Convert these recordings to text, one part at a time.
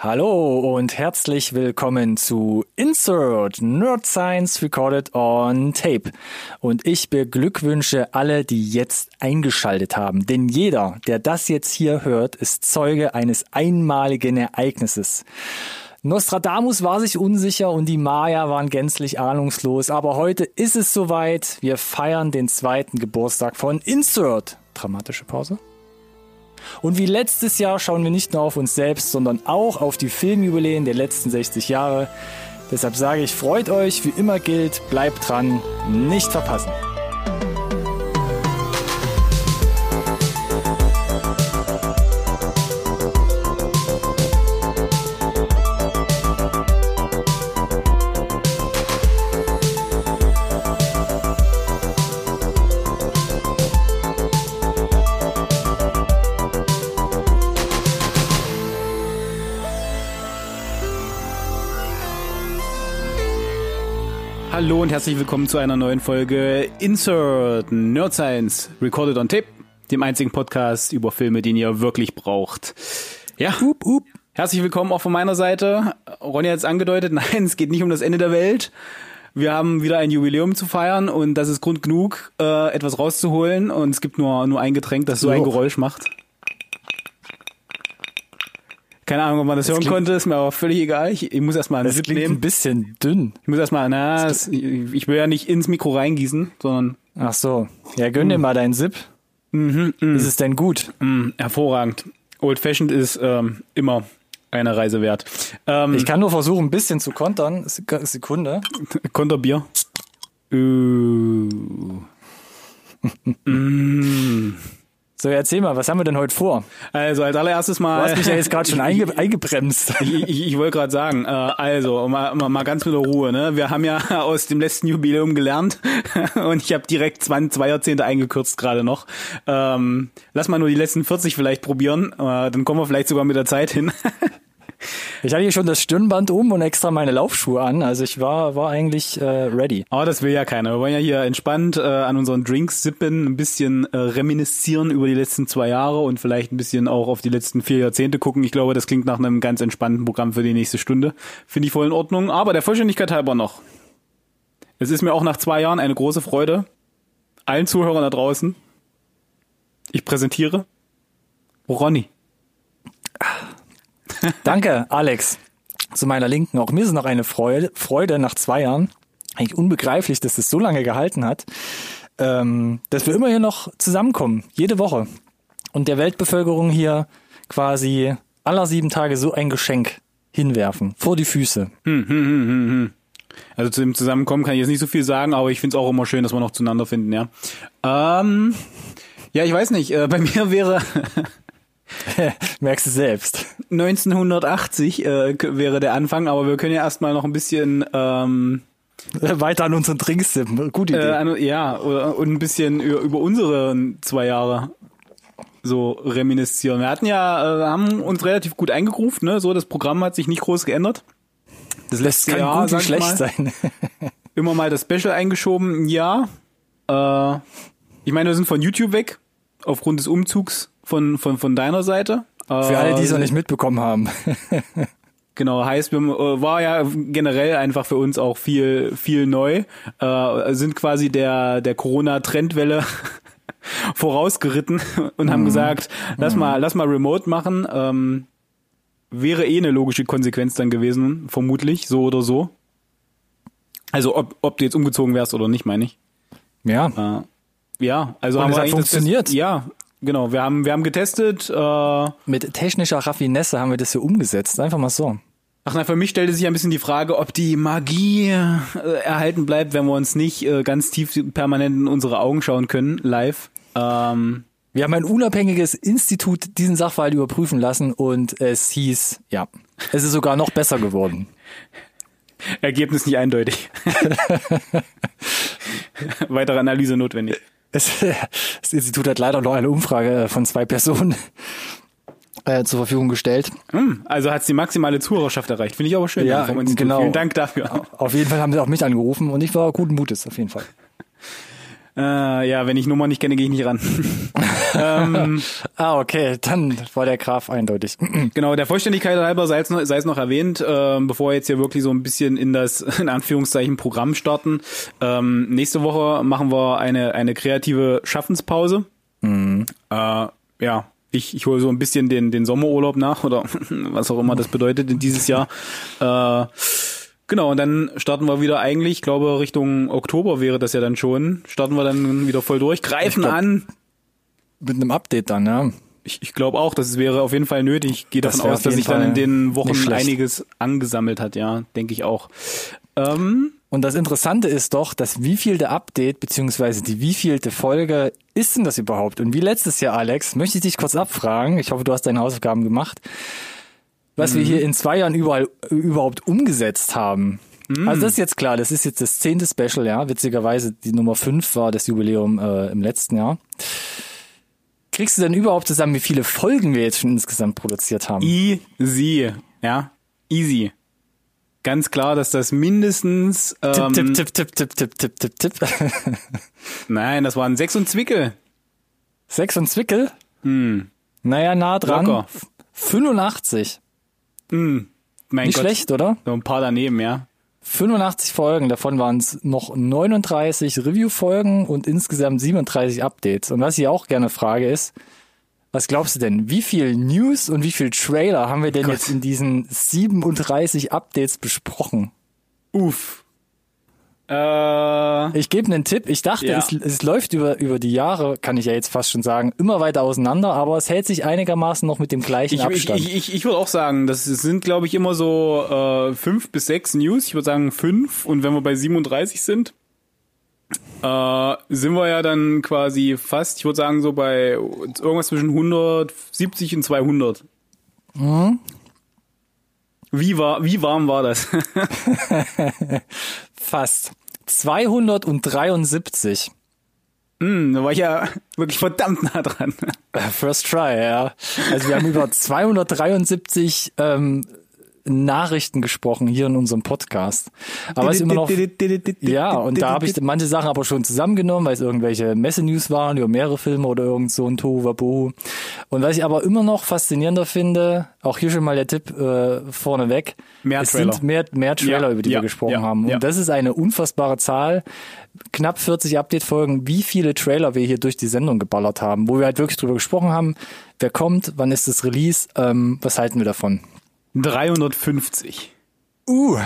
Hallo und herzlich willkommen zu Insert Nerd Science Recorded on Tape. Und ich beglückwünsche alle, die jetzt eingeschaltet haben. Denn jeder, der das jetzt hier hört, ist Zeuge eines einmaligen Ereignisses. Nostradamus war sich unsicher und die Maya waren gänzlich ahnungslos. Aber heute ist es soweit. Wir feiern den zweiten Geburtstag von Insert. Dramatische Pause. Und wie letztes Jahr schauen wir nicht nur auf uns selbst, sondern auch auf die Filmjubiläen der letzten 60 Jahre. Deshalb sage ich, freut euch, wie immer gilt, bleibt dran, nicht verpassen. Hallo und herzlich willkommen zu einer neuen Folge Insert Nerd Science Recorded on Tape, dem einzigen Podcast über Filme, den ihr wirklich braucht. Ja, up, up. herzlich willkommen auch von meiner Seite. Ronny hat es angedeutet, nein, es geht nicht um das Ende der Welt. Wir haben wieder ein Jubiläum zu feiern und das ist Grund genug, äh, etwas rauszuholen und es gibt nur, nur ein Getränk, das so ein Geräusch macht. Keine Ahnung, ob man das, das hören konnte, ist mir aber völlig egal. Ich, ich muss erstmal einen das Sip nehmen. ein bisschen dünn. Ich muss erstmal, na, es, ich will ja nicht ins Mikro reingießen, sondern. Ach so. Ja, gönn mm. dir mal deinen Sip. Mhm, mm. Ist es denn gut? Mm, hervorragend. Old Fashioned ist ähm, immer eine Reise wert. Ähm, ich kann nur versuchen, ein bisschen zu kontern. Sekunde. Konterbier. Uh. mm. So, erzähl mal, was haben wir denn heute vor? Also als allererstes mal. Du hast mich ja jetzt gerade schon einge eingebremst. Ich, ich, ich wollte gerade sagen, äh, also mal, mal ganz mit der Ruhe. Ne? Wir haben ja aus dem letzten Jubiläum gelernt und ich habe direkt zwei, zwei Jahrzehnte eingekürzt gerade noch. Ähm, lass mal nur die letzten 40 vielleicht probieren, äh, dann kommen wir vielleicht sogar mit der Zeit hin. Ich hatte hier schon das Stirnband um und extra meine Laufschuhe an. Also ich war, war eigentlich äh, ready. Aber das will ja keiner. Wir wollen ja hier entspannt äh, an unseren Drinks sippen, ein bisschen äh, reminiszieren über die letzten zwei Jahre und vielleicht ein bisschen auch auf die letzten vier Jahrzehnte gucken. Ich glaube, das klingt nach einem ganz entspannten Programm für die nächste Stunde. Finde ich voll in Ordnung. Aber der Vollständigkeit halber noch. Es ist mir auch nach zwei Jahren eine große Freude, allen Zuhörern da draußen. Ich präsentiere Ronny. Danke, Alex. Zu meiner Linken. Auch mir ist noch eine Freude, Freude nach zwei Jahren. Eigentlich unbegreiflich, dass das so lange gehalten hat. Ähm, dass wir immer hier noch zusammenkommen. Jede Woche. Und der Weltbevölkerung hier quasi aller sieben Tage so ein Geschenk hinwerfen. Vor die Füße. Hm, hm, hm, hm, hm. Also zu dem Zusammenkommen kann ich jetzt nicht so viel sagen, aber ich finde es auch immer schön, dass wir noch zueinander finden, ja. Ähm, ja, ich weiß nicht. Äh, bei mir wäre Merkst du selbst. 1980 äh, wäre der Anfang, aber wir können ja erstmal noch ein bisschen ähm, weiter an unseren Drinks sippen. Gute Idee. Äh, an, ja, und ein bisschen über, über unsere zwei Jahre so reminiszieren. Wir hatten ja, äh, haben uns relativ gut eingegruft, ne? So, das Programm hat sich nicht groß geändert. Das letzte das kann Jahr, gut wie schlecht mal, sein. immer mal das Special eingeschoben, ja. Äh, ich meine, wir sind von YouTube weg, aufgrund des Umzugs von, von, von deiner Seite. Für alle, die es noch nicht mitbekommen haben. Genau, heißt, wir, äh, war ja generell einfach für uns auch viel, viel neu, äh, sind quasi der, der Corona-Trendwelle vorausgeritten und haben mhm. gesagt, lass mhm. mal, lass mal remote machen, ähm, wäre eh eine logische Konsequenz dann gewesen, vermutlich, so oder so. Also, ob, ob du jetzt umgezogen wärst oder nicht, meine ich. Ja. Äh, ja, also und haben es hat funktioniert. Das, ja, Genau, wir haben, wir haben getestet. Äh, Mit technischer Raffinesse haben wir das hier umgesetzt, einfach mal so. Ach na, für mich stellte sich ein bisschen die Frage, ob die Magie äh, erhalten bleibt, wenn wir uns nicht äh, ganz tief permanent in unsere Augen schauen können, live. Ähm, wir haben ein unabhängiges Institut diesen Sachverhalt überprüfen lassen und es hieß, ja, es ist sogar noch besser geworden. Ergebnis nicht eindeutig. Weitere Analyse notwendig. Es, das Institut hat leider noch eine Umfrage von zwei Personen äh, zur Verfügung gestellt. Hm, also hat es die maximale Zuhörerschaft erreicht. Finde ich aber schön. Ja, genau. Vielen Dank dafür. Auf jeden Fall haben sie auch mich angerufen und ich war guten Mutes, auf jeden Fall. Äh, ja, wenn ich Nummer nicht kenne, gehe ich nicht ran. ähm, Ah, okay, dann war der Graf eindeutig. genau, der Vollständigkeit halber sei es noch, sei es noch erwähnt, ähm, bevor wir jetzt hier wirklich so ein bisschen in das, in Anführungszeichen, Programm starten. Ähm, nächste Woche machen wir eine, eine kreative Schaffenspause. Äh, ja, ich, ich hole so ein bisschen den, den Sommerurlaub nach oder was auch immer das bedeutet in dieses Jahr. Äh, genau, und dann starten wir wieder eigentlich, ich glaube Richtung Oktober wäre das ja dann schon, starten wir dann wieder voll durch, greifen glaub- an. Mit einem Update dann, ja. Ich, ich glaube auch, das wäre auf jeden Fall nötig. Ich gehe Das davon aus, dass sich dann in den Wochen einiges angesammelt hat, ja, denke ich auch. Ähm, Und das Interessante ist doch, dass wievielte Update beziehungsweise die wievielte Folge ist denn das überhaupt? Und wie letztes Jahr, Alex, möchte ich dich kurz abfragen. Ich hoffe, du hast deine Hausaufgaben gemacht. Was wir hier in zwei Jahren überall überhaupt umgesetzt haben. Also das ist jetzt klar, das ist jetzt das zehnte Special, ja. Witzigerweise die Nummer fünf war das Jubiläum äh, im letzten Jahr. Kriegst du denn überhaupt zusammen, wie viele Folgen wir jetzt schon insgesamt produziert haben? easy, ja, easy. Ganz klar, dass das mindestens, ähm, tipp, tipp, tipp, tipp, tipp, tipp, tipp, tipp. nein, das waren sechs und Zwickel. Sechs und Zwickel? Naja, nah dran. Locker. 85. Hm, mein Nicht Gott. schlecht, oder? So ein paar daneben, ja. 85 Folgen, davon waren es noch 39 Review-Folgen und insgesamt 37 Updates. Und was ich auch gerne frage ist, was glaubst du denn, wie viel News und wie viel Trailer haben wir denn Gott. jetzt in diesen 37 Updates besprochen? Uff. Äh, Ich gebe einen Tipp. Ich dachte, Ja. es, es läuft über, über die Jahre, kann ich ja jetzt fast schon sagen, immer weiter auseinander, aber es hält sich einigermaßen noch mit dem gleichen ich, ich, Abstand. ich, ich, ich würde auch sagen, das sind, glaube ich, immer so äh, fünf bis sechs News. Ich würde sagen fünf. Und wenn wir bei 37 sind, äh, sind wir ja dann quasi fast, ich würde sagen, so bei irgendwas zwischen 170 und 200. Mhm. Wie, war, wie warm war das? Fast. 273. hm, da war ich ja wirklich verdammt nah dran. First try, ja. Also wir haben über 273 ähm, Nachrichten gesprochen hier in unserem Podcast. Aber es ist immer noch ja, und da habe ich manche Sachen aber schon zusammengenommen, weil es irgendwelche Messenews waren über mehrere Filme oder irgend so ein Tohuwabohu. Und was ich aber immer noch faszinierender finde, auch hier schon mal der Tipp äh, vorneweg, Mehr es Trailer. sind mehr, mehr Trailer, Ja, über die ja, wir gesprochen ja, haben. Und das ist eine unfassbare Zahl. Knapp 40 Update-Folgen, wie viele Trailer wir hier durch die Sendung geballert haben, wo wir halt wirklich drüber gesprochen haben, wer kommt, wann ist das Release, ähm, was halten wir davon? 350. Uh,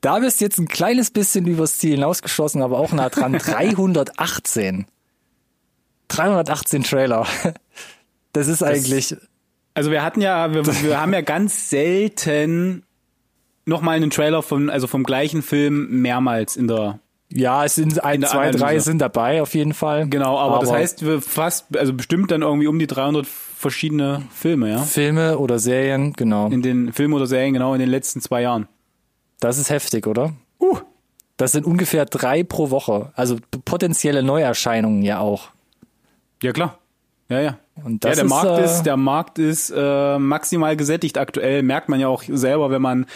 da bist du jetzt ein kleines bisschen übers Ziel hinausgeschossen, aber auch nah dran. 318. 318 Trailer. Das ist eigentlich, Also wir hatten ja, wir, wir haben ja ganz selten nochmal einen Trailer von, also vom gleichen Film mehrmals in der ja, es sind ein, zwei, drei sind dabei auf jeden Fall. Genau, aber, das heißt, wir fast, also bestimmt dann irgendwie um die 300 verschiedene Filme, ja? Filme oder Serien, genau. In den Filmen oder Serien, genau, in den letzten zwei Jahren. Das ist heftig, oder? Uh. Das sind ungefähr drei pro Woche. Also potenzielle Neuerscheinungen ja auch. Ja, klar. Ja, ja. Und Ja, das der ist, Markt äh, ist, der Markt ist äh, maximal gesättigt aktuell. Merkt man ja auch selber, wenn man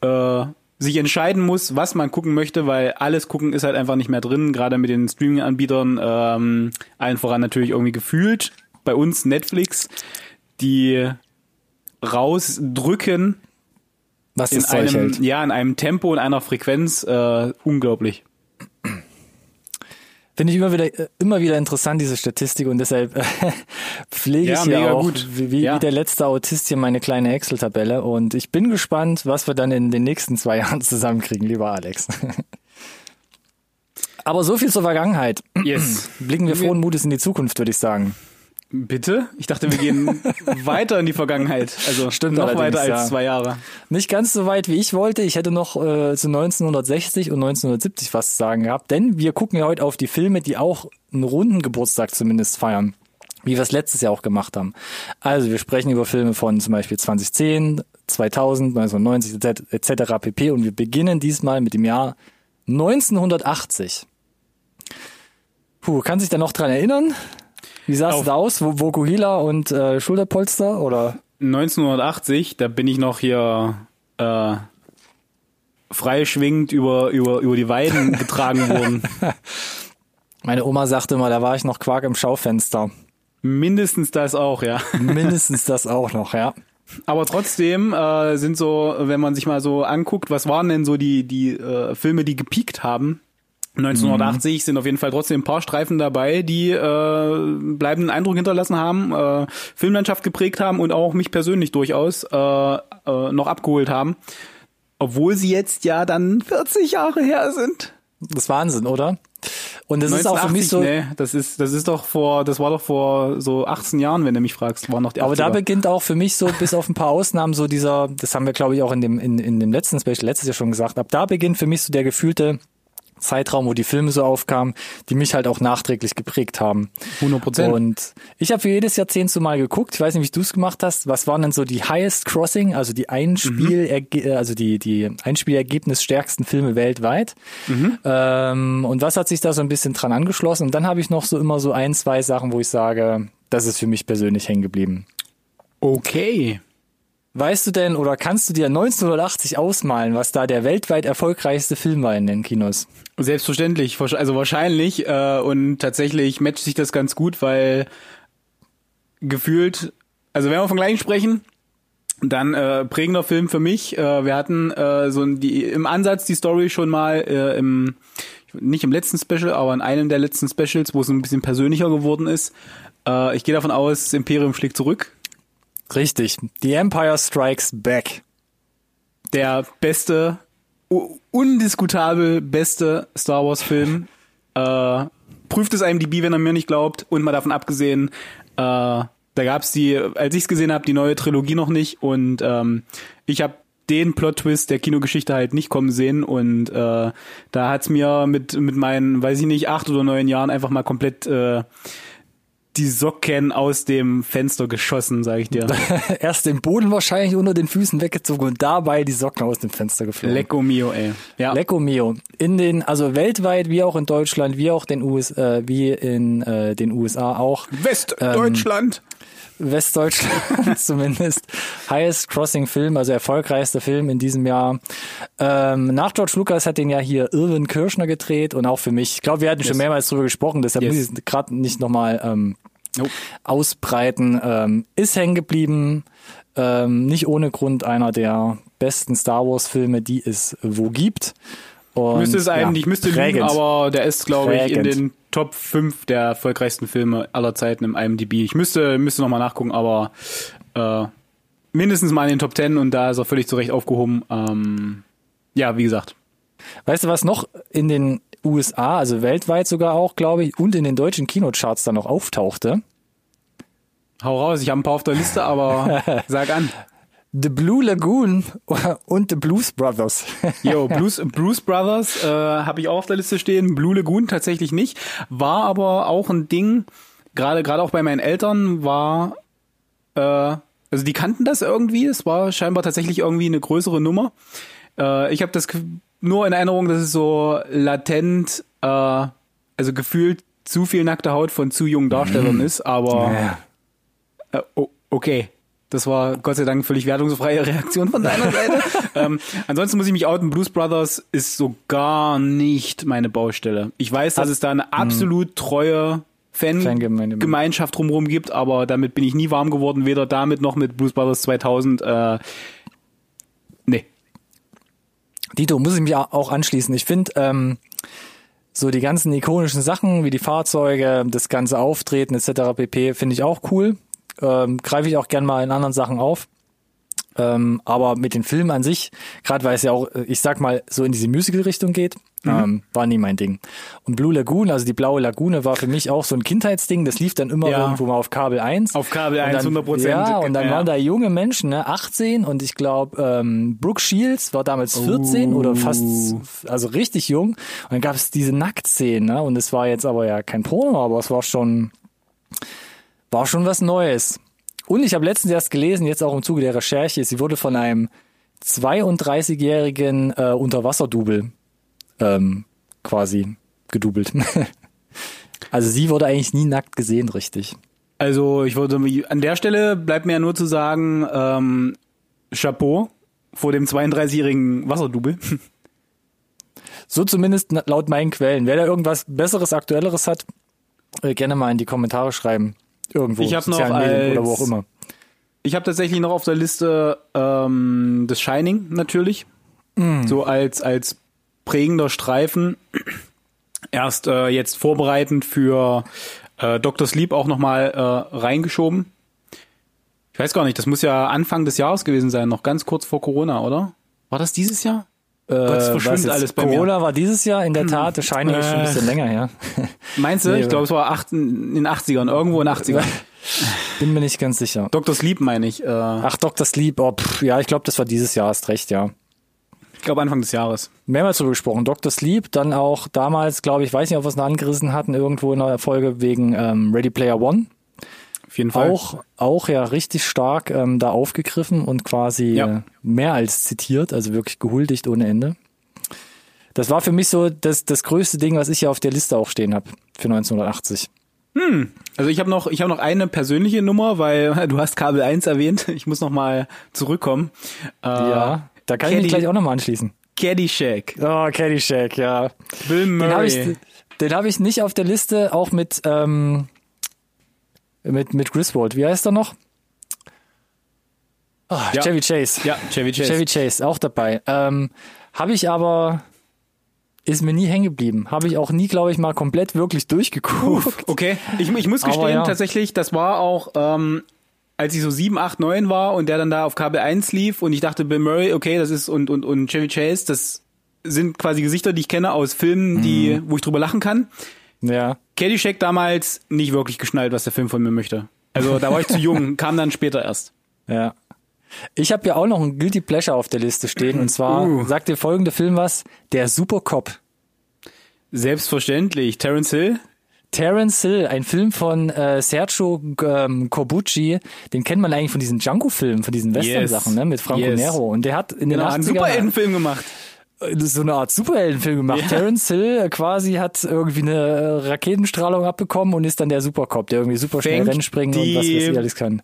äh, sich entscheiden muss, was man gucken möchte, weil alles gucken ist halt einfach nicht mehr drin, gerade mit den Streaming-Anbietern, ähm, allen voran natürlich irgendwie gefühlt. Bei uns Netflix, die rausdrücken was in einem, hält. ja, in einem Tempo und einer Frequenz äh, unglaublich. Finde ich immer wieder, äh, immer wieder interessant, diese Statistik und deshalb äh, pflege Ja, ich hier mega auch, gut. wie, wie, Ja. wie der letzte Autist hier meine kleine Excel-Tabelle und ich bin gespannt, was wir dann in den nächsten zwei Jahren zusammenkriegen, lieber Alex. Aber so viel zur Vergangenheit. Yes. Blicken wir frohen Mutes in die Zukunft, würde ich sagen. Bitte? Ich dachte, wir gehen weiter in die Vergangenheit. Also Stimmt noch weiter als ja. zwei Jahre. Nicht ganz so weit, wie ich wollte. Ich hätte noch äh, zu 1960 und 1970 was zu sagen gehabt, denn wir gucken ja heute auf die Filme, die auch einen runden Geburtstag zumindest feiern. Wie wir es letztes Jahr auch gemacht haben. Also wir sprechen über Filme von zum Beispiel 2010, 2000, 1990 etc. pp. Und wir beginnen diesmal mit dem Jahr 1980. Puh, kann sich da noch dran erinnern? Wie sah es da aus? Vokuhila und äh, Schulterpolster oder? 1980, da bin ich noch hier äh, freischwingend über, über, über die Weiden getragen worden. Meine Oma sagte immer, da war ich noch Quark im Schaufenster. Mindestens das auch, ja. Mindestens das auch noch, ja. Aber trotzdem äh, sind so, wenn man sich mal so anguckt, was waren denn so die die äh, Filme, die gepiekt haben? 1980 mhm. sind auf jeden Fall trotzdem ein paar Streifen dabei, die äh, bleibenden Eindruck hinterlassen haben, äh, Filmlandschaft geprägt haben und auch mich persönlich durchaus äh, äh, noch abgeholt haben. Obwohl sie jetzt ja dann 40 Jahre her sind. Das ist Wahnsinn, oder? Und das 1980, ist auch für mich so. Nee, das ist, das ist doch vor, das war doch vor so 18 Jahren, wenn du mich fragst, war noch die 80er. Aber da beginnt auch für mich so, bis auf ein paar Ausnahmen, so dieser, das haben wir glaube ich auch in dem, in, in dem letzten Special letztes Jahr schon gesagt, ab da beginnt für mich so der gefühlte Zeitraum, wo die Filme so aufkamen, die mich halt auch nachträglich geprägt haben. 100 Prozent. Und ich habe für jedes Jahrzehnt so mal geguckt. Ich weiß nicht, wie du es gemacht hast. Was waren denn so die Highest Crossing, also die Einspiel, mhm. also die die Einspielergebnis stärksten Filme weltweit? Mhm. Ähm, und was hat sich da so ein bisschen dran angeschlossen? Und dann habe ich noch so immer so ein, zwei Sachen, wo ich sage, das ist für mich persönlich hängen geblieben. Okay. Weißt du denn oder kannst du dir 1980 ausmalen, was da der weltweit erfolgreichste Film war in den Kinos? Selbstverständlich, also wahrscheinlich äh, und tatsächlich matcht sich das ganz gut, weil gefühlt, also wenn wir von gleichen sprechen, dann äh, prägender Film für mich. Äh, wir hatten äh, so die, im Ansatz die Story schon mal äh, im nicht im letzten Special, aber in einem der letzten Specials, wo es ein bisschen persönlicher geworden ist. Äh, ich gehe davon aus, Imperium schlägt zurück. Richtig. The Empire Strikes Back. Der beste, undiskutabel beste Star Wars Film. äh, prüft es IMDb, wenn er mir nicht glaubt. Und mal davon abgesehen, äh, da gab's die, als ich's gesehen habe, die neue Trilogie noch nicht. Und ähm, ich habe den Plot-Twist der Kinogeschichte halt nicht kommen sehen und äh, da hat's mir mit mit meinen, weiß ich nicht, acht oder neun Jahren einfach mal komplett äh, die Socken aus dem Fenster geschossen, sag ich dir. Erst den Boden wahrscheinlich unter den Füßen weggezogen und dabei die Socken aus dem Fenster geflogen. Lecco mio, ey. Ja. Lecco mio. In den, also weltweit, wie auch in Deutschland, wie auch den US, äh, wie in äh, den USA auch. Westdeutschland. Ähm, Westdeutschland zumindest. Highest Crossing Film, also erfolgreichster Film in diesem Jahr. Ähm, nach George Lucas hat den ja hier Irwin Kirschner gedreht und auch für mich. Ich glaube, wir hatten yes. schon mehrmals drüber gesprochen, deshalb yes. muss ich es gerade nicht nochmal ähm, nope. ausbreiten. Ähm, ist hängen geblieben. Ähm, nicht ohne Grund einer der besten Star Wars Filme, die es wo gibt. Und, müsste es eigentlich, ja, müsste lügen, aber der ist, glaube ich, in den Top 5 der erfolgreichsten Filme aller Zeiten im IMDb. Ich müsste, müsste nochmal nachgucken, aber äh, mindestens mal in den Top 10 und da ist er völlig zurecht aufgehoben. Ähm, ja, wie gesagt. Weißt du, was noch in den USA, also weltweit sogar auch, glaube ich, und in den deutschen Kinocharts dann noch auftauchte? Hau raus, ich habe ein paar auf der Liste, aber sag an. The Blue Lagoon und The Blues Brothers. Jo, Blues, Blues Brothers äh, habe ich auch auf der Liste stehen. Blue Lagoon tatsächlich nicht. War aber auch ein Ding, gerade gerade auch bei meinen Eltern war, äh, also die kannten das irgendwie. Es war scheinbar tatsächlich irgendwie eine größere Nummer. Äh, ich habe das nur in Erinnerung, dass es so latent, äh, also gefühlt zu viel nackte Haut von zu jungen Darstellern mm. ist, aber naja. äh, okay. Das war Gott sei Dank völlig wertungsfreie Reaktion von deiner Seite. ähm, ansonsten muss ich mich outen. Blues Brothers ist so gar nicht meine Baustelle. Ich weiß, dass es da eine absolut treue Fangemeinschaft drumherum gibt, aber damit bin ich nie warm geworden, weder damit noch mit Blues Brothers 2000. Äh, nee. Dito, muss ich mich auch anschließen. Ich finde, ähm, so die ganzen ikonischen Sachen wie die Fahrzeuge, das ganze Auftreten etc. pp. finde ich auch cool ähm, greife ich auch gern mal in anderen Sachen auf. Ähm, aber mit den Filmen an sich, gerade weil es ja auch, ich sag mal, so in diese Musical-Richtung geht, mhm. ähm, war nie mein Ding. Und Blue Lagoon, also die blaue Lagune, war für mich auch so ein Kindheitsding. Das lief dann immer ja. irgendwo mal auf Kabel 1. Auf Kabel 1, 100 Prozent. Ja, und dann ja. waren da junge Menschen, ne, 18 und ich glaube, ähm, Brooke Shields war damals 14 oh. oder fast, also richtig jung. Und dann gab es diese Nacktszenen, ne? Und es war jetzt aber ja kein Porno, aber es war schon war schon was Neues. Und ich habe letztens erst gelesen, jetzt auch im Zuge der Recherche, sie wurde von einem 32-jährigen äh, Unterwasserdubel ähm, quasi gedoubelt. also sie wurde eigentlich nie nackt gesehen, richtig. Also ich würde an der Stelle bleibt mir ja nur zu sagen, ähm, Chapeau vor dem 32-jährigen Wasserdubel. So zumindest laut meinen Quellen. Wer da irgendwas Besseres, Aktuelleres hat, äh, gerne mal in die Kommentare schreiben. Irgendwo. Ich hab noch sozialen Medien oder wo als- auch immer. Ich habe tatsächlich noch auf der Liste ähm, das Shining natürlich. So als, als prägender Streifen. Erst äh, jetzt vorbereitend für äh, Dr. Sleep auch nochmal äh, reingeschoben. Ich weiß gar nicht, das muss ja Anfang des Jahres gewesen sein, noch ganz kurz vor Corona, oder? War das dieses Jahr? Gott, es Äh, verschwimmt alles bei mir. Corona war dieses Jahr in der Tat, das Shining ist schon ein Äh. bisschen länger her. Meinst du? Nee, ich glaube, es war acht, in den 80ern, irgendwo in den 80ern. Bin mir nicht ganz sicher. Dr. Sleep meine ich. Äh, Ach, Dr. Sleep, oh, pff, ja, ich glaube, das war dieses Jahr, hast recht, ja. ich glaube Anfang des Jahres. Mehrmals drüber gesprochen. Dr. Sleep, dann auch damals, glaube ich, weiß nicht, ob wir es noch angerissen hatten, irgendwo in der Folge wegen ähm, Ready Player One. Auf jeden Fall. Auch, auch ja richtig stark ähm, da aufgegriffen und quasi Ja. äh, mehr als zitiert, also wirklich gehuldigt ohne Ende. Das war für mich so das, das größte Ding, was ich hier auf der Liste auch stehen habe für 1980. Also ich habe noch, ich habe noch eine persönliche Nummer, weil du hast Kabel 1 erwähnt. Ich muss noch mal zurückkommen. Äh, ja, da kann ich mich Caddy- gleich auch nochmal anschließen. Caddyshack. Oh, Caddyshack, ja. Bill Den habe Murray. ich, den hab ich nicht auf der Liste, auch mit, ähm, mit, mit Griswold. Wie heißt er noch? Ah, Ja. Chevy Chase. ja, Chevy Chase. Chevy Chase, auch dabei. Ähm, habe ich aber, ist mir nie hängen geblieben. Habe ich auch nie, glaube ich, mal komplett wirklich durchgeguckt. Okay, ich, ich muss gestehen, ja. tatsächlich, das war auch, ähm, als ich so 7, 8, 9 war und der dann da auf Kabel 1 lief und ich dachte, Bill Murray, okay, das ist und, und, und Chevy Chase, das sind quasi Gesichter, die ich kenne aus Filmen, die, Mhm. wo ich drüber lachen kann. Ja. Caddyshack damals nicht wirklich geschnallt, was der Film von mir möchte. Also da war ich zu jung, kam dann später erst. Ja. Ich habe ja auch noch ein Guilty Pleasure auf der Liste stehen und zwar Uh. sagt dir folgende Film was, der Supercop. Selbstverständlich. Terence Hill? Terence Hill, ein Film von äh, Sergio ähm, Corbucci, den kennt man eigentlich von diesen Django-Filmen, von diesen Western-Sachen, ne, mit Franco Yes. Nero. Und der hat in den Genau, 80ern einen Superheldenfilm gemacht. So eine Art Superheldenfilm gemacht. Ja. Terence Hill äh, quasi hat irgendwie eine äh, Raketenstrahlung abbekommen und ist dann der Supercop, der irgendwie super schnell Rennen springen und was weiß ich alles kann.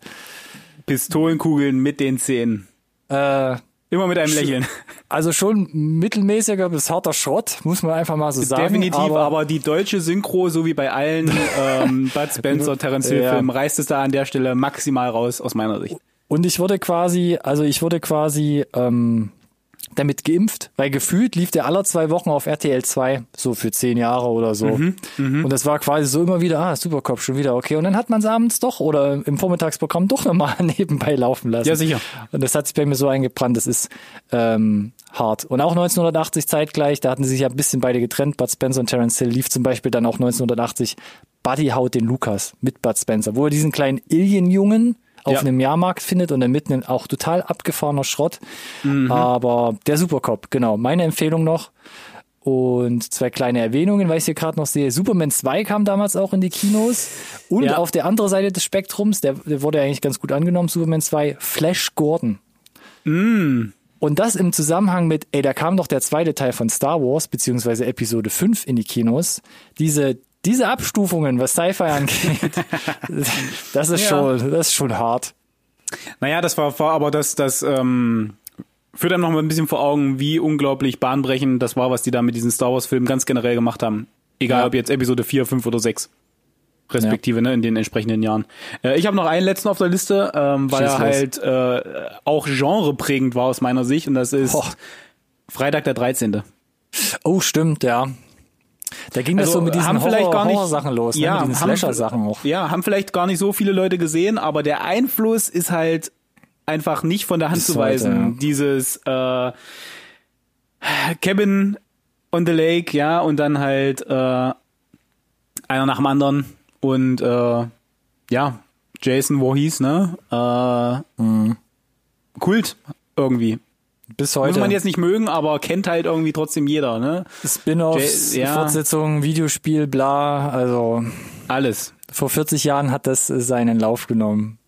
Pistolenkugeln mit den Zähnen. Äh, Immer mit einem Lächeln. also schon mittelmäßiger bis harter Schrott, muss man einfach mal so sagen. Definitiv, aber, aber, die deutsche Synchro, so wie bei allen ähm, Bud Spencer, Terence Hill Ja. Filmen, reißt es da an der Stelle maximal raus, aus meiner Sicht. Und ich wurde quasi, also ich wurde quasi ähm, damit geimpft, weil gefühlt lief der alle zwei Wochen auf RTL 2, so für zehn Jahre oder so. Mhm, und das war quasi so immer wieder, ah, Supercop schon wieder, okay. Und dann hat man es abends doch oder im Vormittagsprogramm doch nochmal nebenbei laufen lassen. Ja, sicher. Und das hat sich bei mir so eingebrannt, das ist ähm, hart. Und auch 1980 zeitgleich, da hatten sie sich ja ein bisschen beide getrennt, Bud Spencer und Terence Hill, lief zum Beispiel dann auch 1980 Buddy haut den Lukas mit Bud Spencer, wo er diesen kleinen Alien-Jungen auf Ja. einem Jahrmarkt findet und dann mitten auch total abgefahrener Schrott. Aber der Supercop, genau, meine Empfehlung noch. Und zwei kleine Erwähnungen, weil ich hier gerade noch sehe. Superman 2 kam damals auch in die Kinos. Und Ja. auf der anderen Seite des Spektrums, der, der wurde eigentlich ganz gut angenommen, Superman 2, Flash Gordon. Und das im Zusammenhang mit, ey, da kam doch der zweite Teil von Star Wars, beziehungsweise Episode 5 in die Kinos. Diese, diese Abstufungen, was Sci-Fi angeht, das ist Ja. schon, das ist schon hart. Naja, das war, war aber das, das ähm, führt einem noch mal ein bisschen vor Augen, wie unglaublich bahnbrechend das war, was die da mit diesen Star Wars-Filmen ganz generell gemacht haben. Egal Ja. ob jetzt Episode 4, 5 oder 6. Respektive, ne, in den entsprechenden Jahren. Äh, ich habe noch einen letzten auf der Liste, ähm, weil Schieß er halt äh, auch genreprägend war aus meiner Sicht und das ist Boah. Freitag der 13. Oh, stimmt, ja. Da ging das Also, so mit diesen haben vielleicht Horror, gar nicht- Horror-Sachen los, Ja, ne? mit diesen haben- Slasher-Sachen auch. Ja, haben vielleicht gar nicht so viele Leute gesehen, aber der Einfluss ist halt einfach nicht von der Hand Bis zu heute, weisen. ja. Dieses äh, Cabin on the Lake, ja, und dann halt äh, einer nach dem anderen und äh, ja, Jason Voorhees, ne? Äh, Mhm. Kult irgendwie. Bis Muss heute. man jetzt nicht mögen, aber kennt halt irgendwie trotzdem jeder, ne? Spin-offs, Ja. Fortsetzungen, Videospiel, bla. Also Alles. vor 40 Jahren hat das seinen Lauf genommen.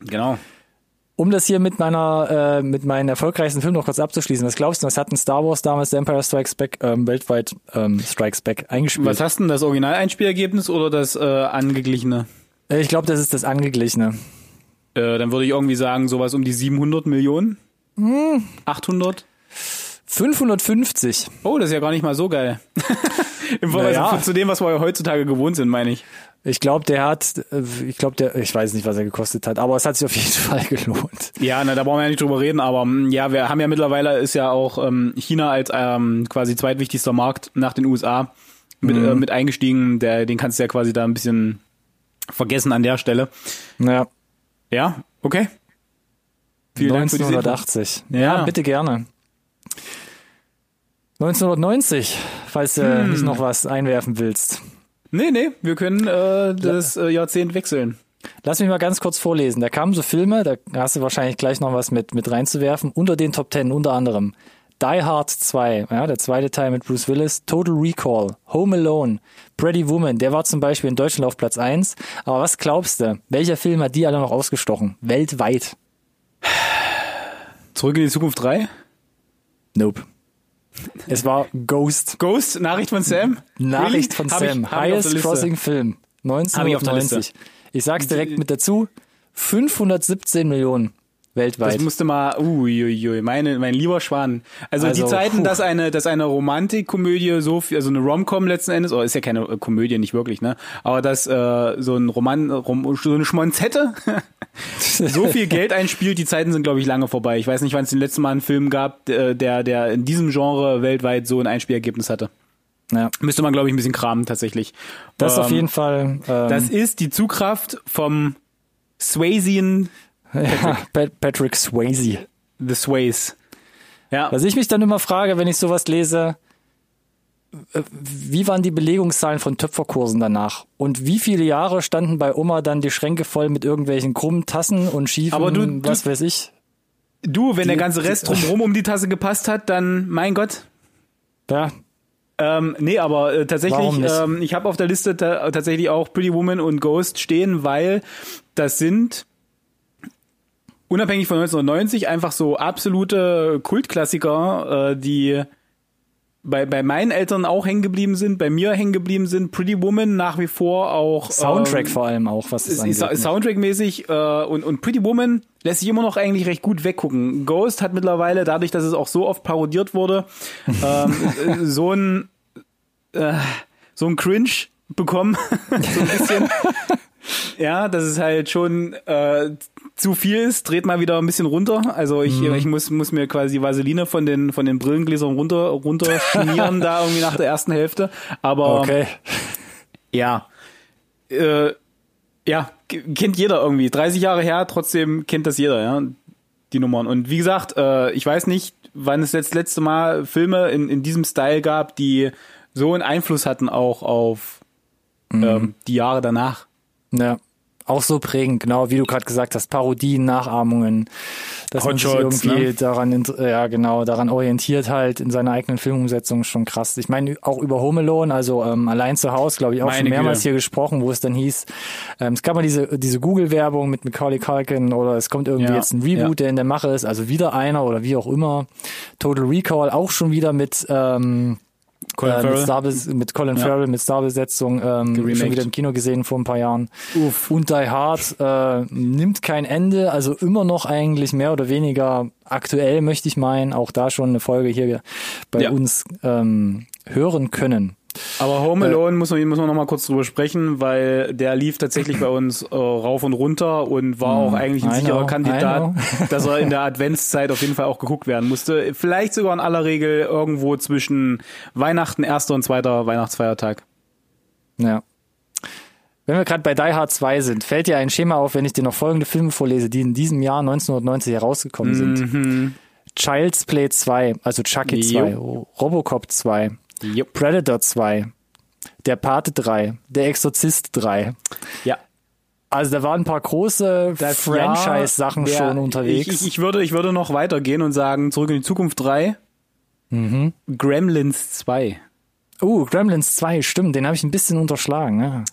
Genau. Um das hier mit meiner, äh, mit meinen erfolgreichsten Film noch kurz abzuschließen, was glaubst du, was hat ein Star Wars damals The Empire Strikes Back ähm, weltweit ähm, Strikes Back eingespielt? Was hast du denn, das Originaleinspielergebnis oder das äh, angeglichene? Äh, ich glaube, das ist das Angeglichene. Äh, dann würde ich irgendwie sagen, sowas um die 700 Millionen. Hm. 800? 550. Oh, das ist ja gar nicht mal so geil. Im Vergleich Naja. zu dem, was wir heutzutage gewohnt sind, meine ich. Ich glaube, der hat, äh, ich glaube, der, ich weiß nicht, was er gekostet hat, aber es hat sich auf jeden Fall gelohnt. Ja, na, da brauchen wir ja nicht drüber reden, aber mm, ja, wir haben ja mittlerweile ist ja auch ähm, China als ähm, quasi zweitwichtigster Markt nach den USA mit, Mhm. äh, mit eingestiegen. Der, den kannst du ja quasi da ein bisschen vergessen an der Stelle. Ja, Ja, okay. Vielen Dank für diese Info. 1980. Ja. Ja. bitte gerne. 1990, falls du Hm. nicht noch was einwerfen willst. Nee, nee, wir können äh, das äh, Jahrzehnt wechseln. Lass mich mal ganz kurz vorlesen. Da kamen so Filme, da hast du wahrscheinlich gleich noch was mit, mit reinzuwerfen. Unter den Top Ten unter anderem Die Hard 2, ja, der zweite Teil mit Bruce Willis, Total Recall, Home Alone, Pretty Woman, der war zum Beispiel in Deutschland auf Platz 1. Aber was glaubst du, welcher Film hat die alle noch ausgestochen? Weltweit? Zurück in die Zukunft 3. Nope. Es war Ghost. Ghost, Nachricht von Sam. Nachricht Really? von Sam. ich Highest. Crossing Film. Hab ich. 1990. Ich sag's direkt mit dazu. 517 Millionen weltweit. Das musste mal, uiuiui, meine, mein lieber Schwan. Also, die Also, Zeiten, puh. dass eine, dass eine Romantikkomödie so viel, also eine Rom-Com letzten Endes, oder ist ja keine äh, Komödie, nicht wirklich, ne? Aber dass äh, so ein Roman, Rom, so eine Schmonzette so viel Geld einspielt, die Zeiten sind, glaube ich, lange vorbei. Ich weiß nicht, wann es den letzten Mal einen Film gab, der, der der in diesem Genre weltweit so ein Einspielergebnis hatte. ja. Müsste man, glaube ich, ein bisschen kramen tatsächlich. Das ist auf Ähm, jeden Fall. Ähm, Das ist die Zugkraft vom Swayzian ja, Pat- Patrick Swayze. The Sways. Ja. Was ich mich dann immer frage, wenn ich sowas lese, äh, wie waren die Belegungszahlen von Töpferkursen danach? Und wie viele Jahre standen bei Oma dann die Schränke voll mit irgendwelchen krummen Tassen und schiefen, Aber du- du- was weiß ich? Du, wenn der Die- ganze Rest drumherum um die Tasse gepasst hat, dann, mein Gott. Ja, Ähm, nee, aber äh, tatsächlich, ähm, ich habe auf der Liste ta tatsächlich auch Pretty Woman und Ghost stehen, weil das sind unabhängig von 1990 einfach so absolute Kultklassiker, äh, die bei, bei meinen Eltern auch hängen geblieben sind, bei mir hängen geblieben sind. Pretty Woman nach wie vor auch. Soundtrack ähm, vor allem auch, was das angeht. Sa- Soundtrack-mäßig äh, und, und Pretty Woman lässt sich immer noch eigentlich recht gut weggucken. Ghost hat mittlerweile, dadurch, dass es auch so oft parodiert wurde, ähm, äh, so ein äh, so ein Cringe bekommen, so ein bisschen. ja, dass es halt schon äh, zu viel ist, dreht mal wieder ein bisschen runter. Also ich, Mhm. ich muss, muss mir quasi Vaseline von den, von den Brillengläsern runter, runter schmieren da irgendwie nach der ersten Hälfte. Aber Okay. ja. Äh, ja, kennt jeder irgendwie. 30 Jahre her, trotzdem kennt das jeder, ja, die Nummern. Und wie gesagt, äh, ich weiß nicht, wann es jetzt letzte Mal Filme in, in diesem Style gab, die so einen Einfluss hatten auch auf ähm, die Jahre danach. Ja. Auch so prägend, genau wie du gerade gesagt hast, Parodien, Nachahmungen, dass man sich irgendwie ne? daran, ja genau, daran orientiert halt in seiner eigenen Filmumsetzung schon krass. Ich meine auch über Home Alone, also ähm, allein zu Hause, glaube ich, auch Meine schon mehrmals Güte. hier gesprochen, wo es dann hieß, ähm, es gab mal diese diese Google-Werbung mit Macaulay Culkin oder es kommt irgendwie Ja, jetzt ein Reboot, ja. der in der Mache ist, also wieder einer oder wie auch immer. Total Recall auch schon wieder mit ähm, Colin äh, mit, Farrell. Starbes mit Colin Ja. Farrell, mit Starbesetzung, ähm, Geremaked. schon wieder im Kino gesehen vor ein paar Jahren. Uff. Und Die Hard äh, nimmt kein Ende, also immer noch eigentlich mehr oder weniger aktuell, möchte ich meinen. Auch da schon eine Folge hier bei Ja. uns ähm, hören können. Aber Home Alone muss man, muss man noch mal kurz drüber sprechen, weil der lief tatsächlich bei uns äh, rauf und runter und war auch eigentlich ein I sicherer know, Kandidat, dass er in der Adventszeit auf jeden Fall auch geguckt werden musste. Vielleicht sogar in aller Regel irgendwo zwischen Weihnachten, erster und zweiter Weihnachtsfeiertag. Ja. Wenn wir gerade bei Die Hard 2 sind, fällt dir ein Schema auf, wenn ich dir noch folgende Filme vorlese, die in diesem Jahr 1990 herausgekommen sind. Mhm. Child's Play 2, also Chucky 2, Robocop 2, Jupp. Predator 2, Der Pate 3, Der Exorzist 3. Ja. Also da waren ein paar große Franchise-Sachen Ja, schon unterwegs. Ich, ich, würde, ich würde noch weitergehen und sagen, zurück in die Zukunft 3. Mhm. Gremlins 2. Oh, Gremlins 2, stimmt, den habe ich ein bisschen unterschlagen. Ja.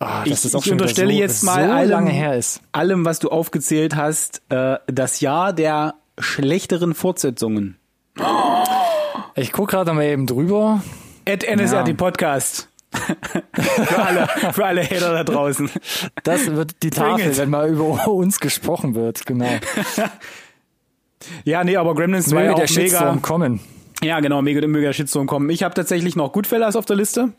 Ah, Ich- ich unterstelle so, jetzt mal so allem- lange her ist. Allem, was du aufgezählt hast, äh, das Jahr der schlechteren Fortsetzungen. Ich gucke gerade mal eben drüber. At NSRT Ja. Podcast. für alle, für alle Hater da draußen. Das wird die Tafel, wenn mal über uns gesprochen wird, genau. Ja, nee, aber Gremlins 2 Möge auch der mega. kommen. Ja, genau, mega, mega Shitstorm kommen. Ich habe tatsächlich noch Goodfellas auf der Liste.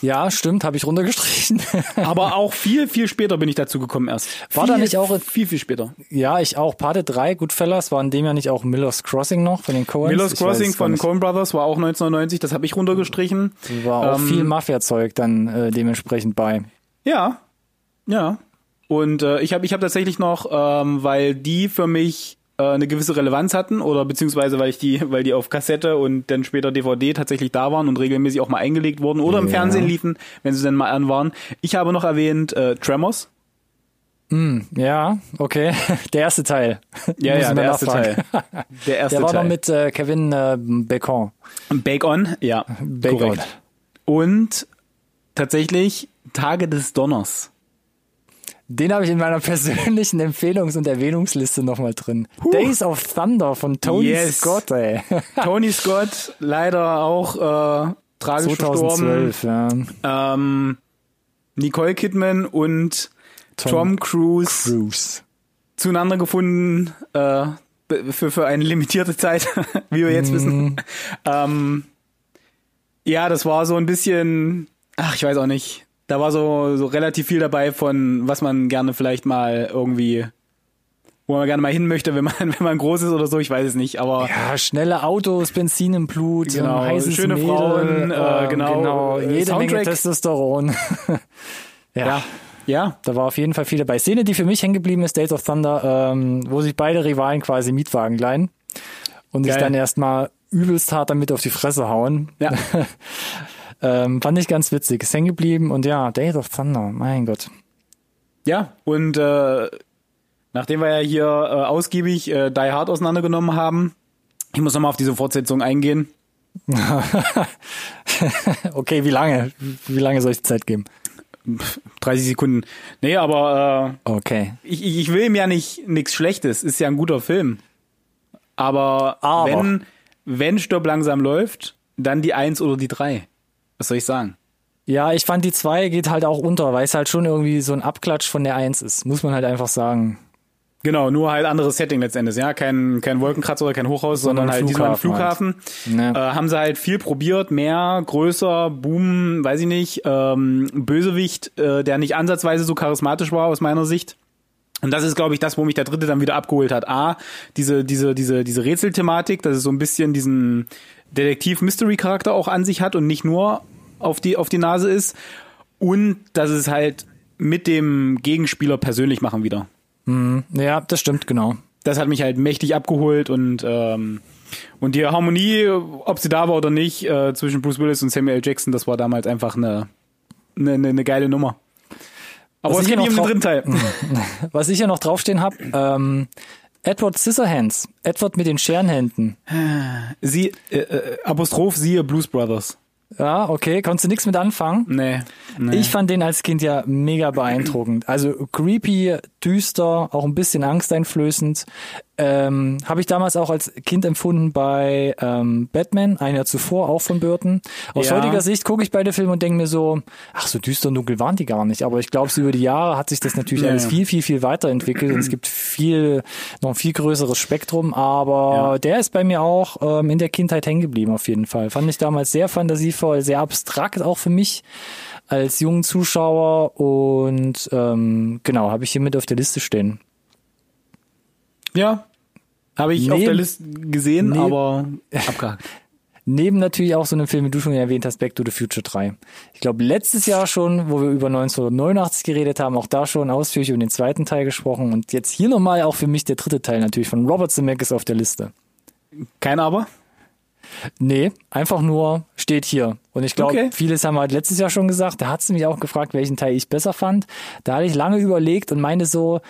Ja, stimmt, habe ich runtergestrichen. Aber auch viel, viel später bin ich dazu gekommen erst. War viel, da nicht auch- viel, viel später. ja, ich auch. Pate 3, Goodfellas, war in dem ja nicht auch Miller's Crossing noch von den Coens? Miller's Ich Crossing von. Coen Brothers war auch 1990, das habe ich runtergestrichen. War auch Ähm, viel Mafia-Zeug dann äh, dementsprechend bei. Ja, ja. Und äh, ich habe ich hab tatsächlich noch, ähm, weil die für mich äh, eine gewisse Relevanz hatten oder beziehungsweise weil ich die, weil die auf Kassette und dann später DVD tatsächlich da waren und regelmäßig auch mal eingelegt wurden oder im Ja. Fernsehen liefen, wenn sie dann mal an waren. Ich habe noch erwähnt äh, Tremors. Ja, okay. Der erste Teil. Ja, ja, der erste nachfragen. Teil. Der erste Der war Teil. noch mit äh, Kevin äh, Bacon. Bake On, ja. Bake On. korrekt. Und tatsächlich Tage des Donners. Den habe ich in meiner persönlichen Empfehlungs- und Erwähnungsliste nochmal drin. Days of Thunder von Tony Yes. Scott, ey. Tony Scott, leider auch äh, tragisch verstorben. 2012, ja. Ähm, Nicole Kidman und Tom, Cruise Cruise. zueinander gefunden äh, für, für eine limitierte Zeit, wie wir jetzt wissen. Ähm, ja, das war so ein bisschen, ach, ich weiß auch nicht. Da war so, so relativ viel dabei von, was man gerne vielleicht mal irgendwie, wo man gerne mal hin möchte, wenn man, wenn man groß ist oder so, ich weiß es nicht, aber Ja, schnelle Autos, Benzin im Blut, Genau, heißes schöne Mädel, Frauen, äh, ähm, genau, äh, jede Menge Soundtrack. Testosteron. ja, ja, ja, da war auf jeden Fall viel dabei. Szene, die für mich hängen geblieben ist, Days of Thunder, ähm, wo sich beide Rivalen quasi Mietwagen leihen und sich Geil. dann erstmal übelst hart damit auf die Fresse hauen. ja. Ähm, fand ich ganz witzig. Ist hängen geblieben und ja, Days of Thunder, mein Gott. Ja, und äh, nachdem wir ja hier äh, ausgiebig äh, Die Hard auseinandergenommen haben, ich muss nochmal auf diese Fortsetzung eingehen. Okay, wie lange? Wie lange soll ich die Zeit geben? 30 Sekunden. Nee, aber Okay. äh, ich, ich ich will ihm ja nicht nichts Schlechtes. Ist ja ein guter Film. Aber, Aber. wenn wenn Stopp langsam läuft, dann die Eins oder die Drei. Was soll ich sagen? Ja, ich fand die zwei geht halt auch unter, weil es halt schon irgendwie so ein Abklatsch von der Eins ist. Muss man halt einfach sagen. Genau, nur halt anderes Setting letztendlich, ja, kein kein Wolkenkratzer oder kein Hochhaus, sondern, Sondern halt diesmal ein Flughafen Flughafen. Ja. Äh, haben sie halt viel probiert, mehr, größer, Boom, weiß ich nicht, ähm, Bösewicht, äh, der nicht ansatzweise so charismatisch war aus meiner Sicht. Und das ist, glaube ich, das, wo mich der dritte dann wieder abgeholt hat. A, diese, diese, diese, diese Rätselthematik, dass es so ein bisschen diesen Detektiv-Mystery-Charakter auch an sich hat und nicht nur auf die, auf die Nase ist. Und dass es halt mit dem Gegenspieler persönlich machen wieder Ja, das stimmt, genau. das hat mich halt mächtig abgeholt und ähm, und die Harmonie, ob sie da war oder nicht, äh, zwischen Bruce Willis und Samuel L. Jackson, das war damals einfach eine eine, eine, eine geile Nummer. Aber Was es ich geht nicht um noch den dritten Teil. Was ich ja noch draufstehen habe, ähm, Edward Scissorhands. Edward mit den Scherenhänden. Sie, äh, äh, Apostroph, siehe Blues Brothers. Ja, okay, konntest du nichts mit anfangen? Nee. nee. Ich fand den als Kind ja mega beeindruckend. Also creepy, düster, auch ein bisschen angsteinflößend. Ähm, Habe ich damals auch als Kind empfunden bei ähm, Batman, ein Jahr zuvor, auch von Burton. Aus Ja. heutiger Sicht gucke ich beide Filme und denke mir so, ach, so düster und dunkel waren die gar nicht. Aber ich glaube, über die Jahre hat sich das natürlich Ja, alles ja. viel, viel, viel weiterentwickelt und es gibt viel, noch ein viel größeres Spektrum. Aber der ist bei mir auch ähm, in der Kindheit hängen geblieben, auf jeden Fall. Fand ich damals sehr fantasievoll, sehr abstrakt auch für mich als jungen Zuschauer und ähm, genau, habe ich hier mit auf der Liste stehen. ja. Habe ich auf Neben- der Liste gesehen, neben- aber abgehakt. Neben natürlich auch so einem Film, wie du schon erwähnt hast, Back to the Future 3. Ich glaube, letztes Jahr schon, wo wir über 1989 geredet haben, auch da schon ausführlich über den zweiten Teil gesprochen und jetzt hier nochmal auch für mich der dritte Teil natürlich von Robert Zemeckis auf der Liste. Kein Aber? Nee, einfach nur steht hier. Und ich glaube, Okay. vieles haben wir halt letztes Jahr schon gesagt. Da hat sie mich auch gefragt, welchen Teil ich besser fand. Da hatte ich lange überlegt und meine so,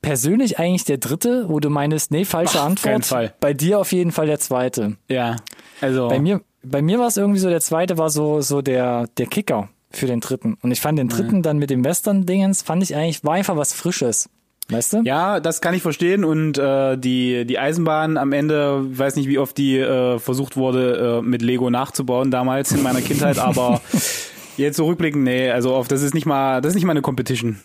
persönlich eigentlich der dritte, wo du meinst, nee, falsche Ach, Antwort. Bei dir auf jeden Fall der zweite. Ja. Also. Bei mir, bei mir war es irgendwie so, der zweite war so, so der, der Kicker für den dritten. Und ich fand den dritten dann mit dem Western-Dingens, fand ich eigentlich, war einfach was Frisches. Weißt du? Ja, das kann ich verstehen und äh, die die Eisenbahn am Ende, ich weiß nicht, wie oft die äh, versucht wurde äh, mit Lego nachzubauen damals in meiner Kindheit, aber jetzt zurückblicken, nee, also auf das ist nicht mal das ist nicht mal eine Competition.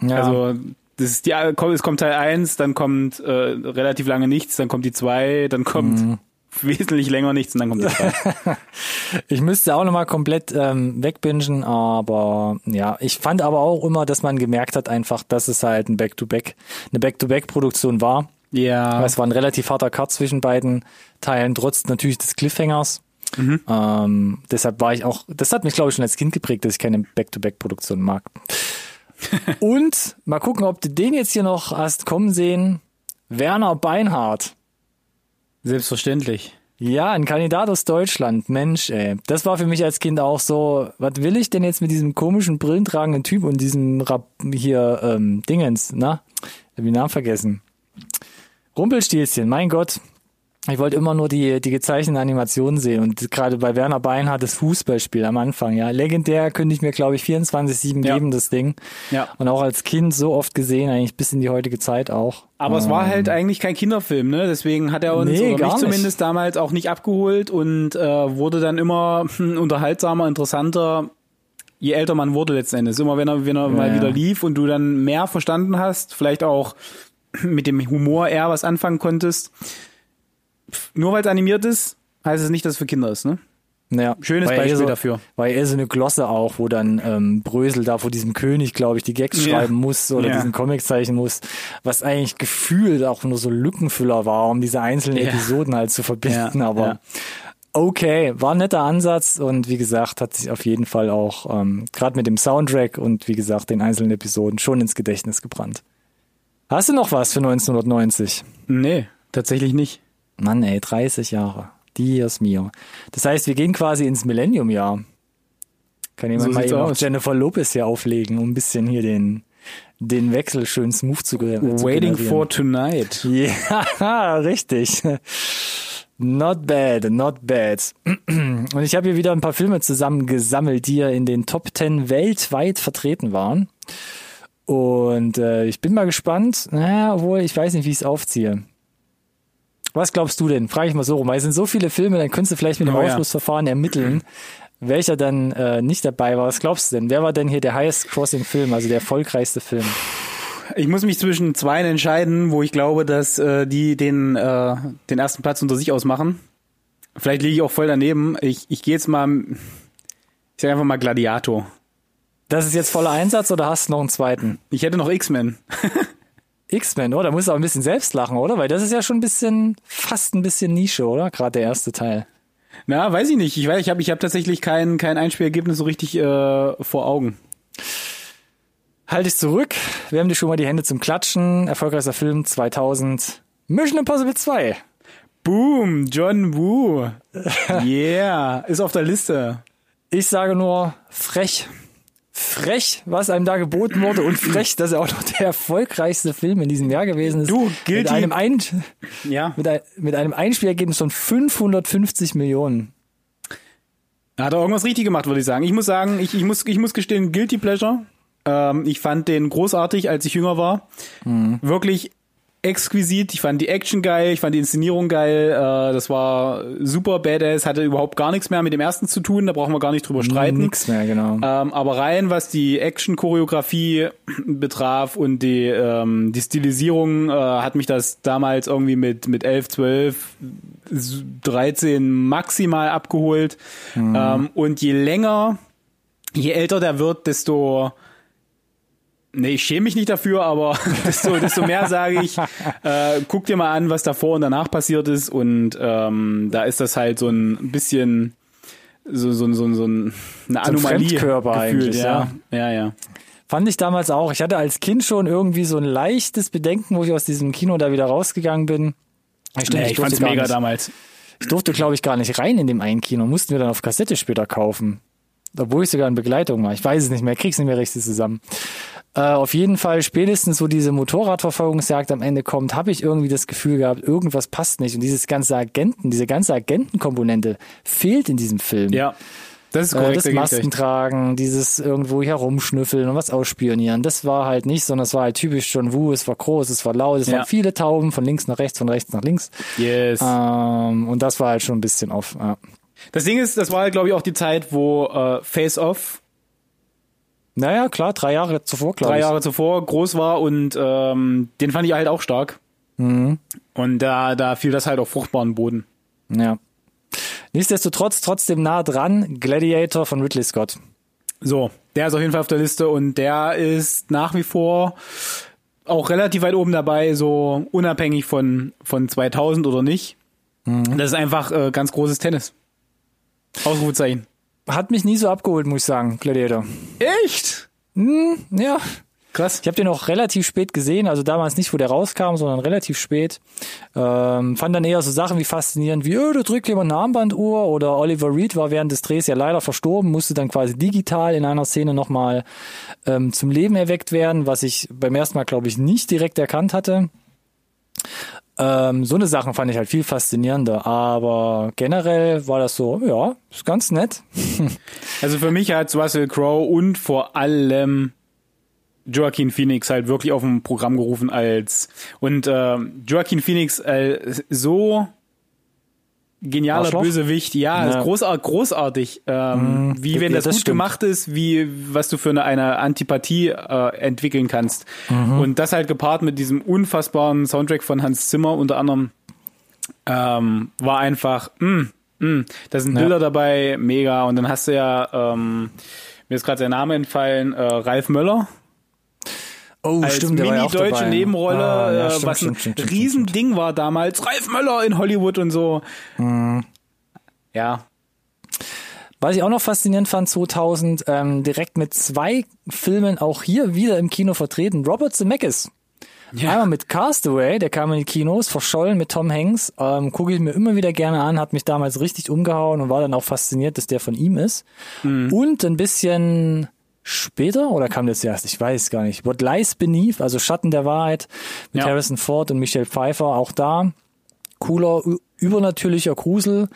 Ja. Also das ist die es kommt Teil 1, dann kommt äh, relativ lange nichts, dann kommt die 2, dann kommt wesentlich länger nichts und dann kommt der Fall. Ich müsste auch nochmal komplett ähm, wegbingen, aber ja, ich fand aber auch immer, dass man gemerkt hat einfach, dass es halt ein Back-to-Back, eine Back-to-Back-Produktion war. Ja. Es war ein relativ harter Cut zwischen beiden Teilen, trotz natürlich des Cliffhangers. Ähm, deshalb war ich auch, das hat mich glaube ich schon als Kind geprägt, dass ich keine Back-to-Back-Produktion mag. Und mal gucken, ob du den jetzt hier noch hast kommen sehen. Werner Beinhardt. Selbstverständlich. Ja, ein Kandidat aus Deutschland. Mensch, ey. Das war für mich als Kind auch so, was will ich denn jetzt mit diesem komischen brillentragenden Typ und diesem Rap hier ähm, Dingens, na? Hab den Namen vergessen. Rumpelstilzchen, mein Gott. Ich wollte immer nur die, die gezeichneten Animationen sehen und gerade bei Werner Beinhardt das Fußballspiel am Anfang, ja. Legendär könnte ich mir, glaube ich, 24-7 Ja. geben, das Ding. Ja. Und auch als Kind so oft gesehen, eigentlich bis in die heutige Zeit auch. Aber es war halt eigentlich kein Kinderfilm, ne? Deswegen hat er uns Nee, oder mich nicht. zumindest damals auch nicht abgeholt und äh, wurde dann immer unterhaltsamer, interessanter, je älter man wurde letzten Endes. Immer wenn er, wenn er mal ja. wieder lief und du dann mehr verstanden hast, vielleicht auch mit dem Humor eher was anfangen konntest. Nur weil es animiert ist, heißt es nicht, dass es für Kinder ist, ne? Ja, Schönes Beispiel so, dafür. War eher so eine Glosse auch, wo dann ähm, Brösel da vor diesem König, glaube ich, die Gags Ja. schreiben muss oder Ja. diesen Comic zeichnen muss, was eigentlich gefühlt auch nur so Lückenfüller war, um diese einzelnen Ja. Episoden halt zu verbinden. Aber okay, war ein netter Ansatz und wie gesagt, hat sich auf jeden Fall auch ähm, gerade mit dem Soundtrack und wie gesagt den einzelnen Episoden schon ins Gedächtnis gebrannt. Hast du noch was für 1990? Nee, tatsächlich nicht. Mann, ey, 30 Jahre. Dios mio. Das heißt, wir gehen quasi ins Millennium-Jahr. Kann jemand So mal eben auch. Jennifer Lopez hier auflegen, um ein bisschen hier den, den Wechsel schön smooth zu, ge- zu Waiting for Tonight. Ja, richtig. Not bad, not bad. Und ich habe hier wieder ein paar Filme zusammengesammelt, die ja in den Top 10 weltweit vertreten waren. Und äh, ich bin mal gespannt, naja, obwohl ich weiß nicht, wie ich es aufziehe. Was glaubst du denn? Frage ich mal so rum. Weil es sind so viele Filme, dann könntest du vielleicht mit dem Oh ja. Ausschlussverfahren ermitteln, welcher dann äh, nicht dabei war. Was glaubst du denn? Wer war denn hier der highest crossing Film, also der erfolgreichste Film? Ich muss mich zwischen zwei entscheiden, wo ich glaube, dass äh, die den, äh, den ersten Platz unter sich ausmachen. Vielleicht liege ich auch voll daneben. Ich, ich gehe jetzt mal, ich sage einfach mal Gladiator. Das ist jetzt voller Einsatz oder hast du noch einen zweiten? Ich hätte noch X-Men. X-Men, oder? Da musst du auch ein bisschen selbst lachen, oder? Weil das ist ja schon ein bisschen, fast ein bisschen Nische, oder? Gerade der erste Teil. Na, weiß ich nicht. Ich weiß, ich habe ich hab tatsächlich kein, kein Einspielergebnis so richtig äh, vor Augen. Halt dich zurück. Wir haben dir schon mal die Hände zum Klatschen. Erfolgreichster Film 2000. Mission Impossible 2. Boom, John Woo. Yeah, ist auf der Liste. Ich sage nur frech. Frech, was einem da geboten wurde und frech, dass er auch noch der erfolgreichste Film in diesem Jahr gewesen ist. Du, mit guilty. einem, Ein Ja, mit, ein mit einem Einspielergebnis von 550 Millionen. hat er irgendwas richtig gemacht, würde ich sagen. Ich muss sagen, ich, ich, muss, ich muss gestehen, Guilty Pleasure. Ähm, ich fand den großartig, als ich jünger war. Wirklich exquisit. Ich fand die Action geil, ich fand die Inszenierung geil. Äh, das war super badass, hatte überhaupt gar nichts mehr mit dem ersten zu tun. Da brauchen wir gar nicht drüber streiten. Nix mehr, genau. Ähm, aber rein, was die Action-Choreografie betraf und die, ähm, die Stilisierung, äh, hat mich das damals irgendwie mit, mit 11, 12, 13 maximal abgeholt. Ähm, und je länger, je älter der wird, desto Nee, ich schäme mich nicht dafür, aber desto, desto mehr sage ich, äh, guck dir mal an, was davor und danach passiert ist. Und ähm, da ist das halt so ein bisschen so, so, so, so ein, eine Anomalie. Fremdkörper gefühlt, eigentlich, ja. Ja, ja. Fand ich damals auch. Ich hatte als Kind schon irgendwie so ein leichtes Bedenken, wo ich aus diesem Kino da wieder rausgegangen bin. Stimmt, Nee, ich fand's gar mega nicht, damals. Ich durfte, glaube ich, gar nicht rein in dem einen Kino. Mussten wir dann auf Kassette später kaufen. Obwohl ich sogar in Begleitung war. Ich weiß es nicht mehr, krieg's nicht mehr richtig zusammen. Äh, auf jeden Fall, spätestens wo diese Motorradverfolgungsjagd am Ende kommt, habe ich irgendwie das Gefühl gehabt, irgendwas passt nicht. Und dieses ganze Agenten, diese ganze Agentenkomponente fehlt in diesem Film. Ja. Das ist Äh, korrekt. das da geb ich Masken recht. tragen, dieses irgendwo herumschnüffeln und was ausspionieren, das war halt nicht, sondern es war halt typisch John Woo, es war groß, es war laut, es Ja. waren viele Tauben von links nach rechts, von rechts nach links. Yes. Ähm, und das war halt schon ein bisschen off. Ja. Das Ding ist, das war halt, glaube ich, auch die Zeit, wo äh, Face Off Naja, klar, drei Jahre zuvor, glaube drei ich. Jahre zuvor groß war und ähm, den fand ich halt auch stark. Mhm. Und da, da fiel das halt auf fruchtbaren Boden. Ja. Nichtsdestotrotz trotzdem nah dran, Gladiator von Ridley Scott. So, der ist auf jeden Fall auf der Liste und der ist nach wie vor auch relativ weit oben dabei, so unabhängig von, von 2000 oder nicht. Mhm. Das ist einfach äh, ganz großes Tennis. Ausrufezeichen. Hat mich nie so abgeholt, muss ich sagen, Gladiator. Echt? Hm, ja. Krass. Ich habe den auch relativ spät gesehen, also damals nicht, wo der rauskam, sondern relativ spät. Ähm, fand dann eher so Sachen wie faszinierend, wie, oh, da drückt jemand eine Armbanduhr oder Oliver Reed war während des Drehs ja leider verstorben, musste dann quasi digital in einer Szene nochmal ähm, zum Leben erweckt werden, was ich beim ersten Mal, glaube ich, nicht direkt erkannt hatte. Ähm, so eine Sachen fand ich halt viel faszinierender, aber generell war das so, ja, ist ganz nett. also für mich hat Russell Crowe und vor allem Joaquin Phoenix halt wirklich auf dem Programm gerufen als und äh, Joaquin Phoenix äh, so genialer Arschloch? Bösewicht, ja, ja. großartig, großartig ähm, mm, wie wenn das, das gut stimmt. gemacht ist, wie was du für eine, eine Antipathie äh, entwickeln kannst. Mhm. Und das halt gepaart mit diesem unfassbaren Soundtrack von Hans Zimmer unter anderem ähm, war einfach, mh, mm, mh, da sind Bilder ja. dabei, mega. Und dann hast du ja, ähm, mir ist gerade sein Name entfallen, äh, Ralf Möller. Oh, als stimmt, mini-deutsche Nebenrolle, ah, ja, äh, stimmt, was ein stimmt, stimmt, Riesending war damals. Ralf Möller in Hollywood und so. Mhm. Ja. Was ich auch noch faszinierend fand, 2000, ähm, direkt mit zwei Filmen auch hier wieder im Kino vertreten. Robert Zemeckis. Ja. Einmal mit Castaway, der kam in die Kinos, verschollen mit Tom Hanks. Ähm, Gucke ich mir immer wieder gerne an, hat mich damals richtig umgehauen und war dann auch fasziniert, dass der von ihm ist. Mhm. Und ein bisschen später oder kam das erst? Ich weiß gar nicht. What Lies Beneath, also Schatten der Wahrheit mit ja. Harrison Ford und Michelle Pfeiffer, auch da cooler, übernatürlicher Grusel,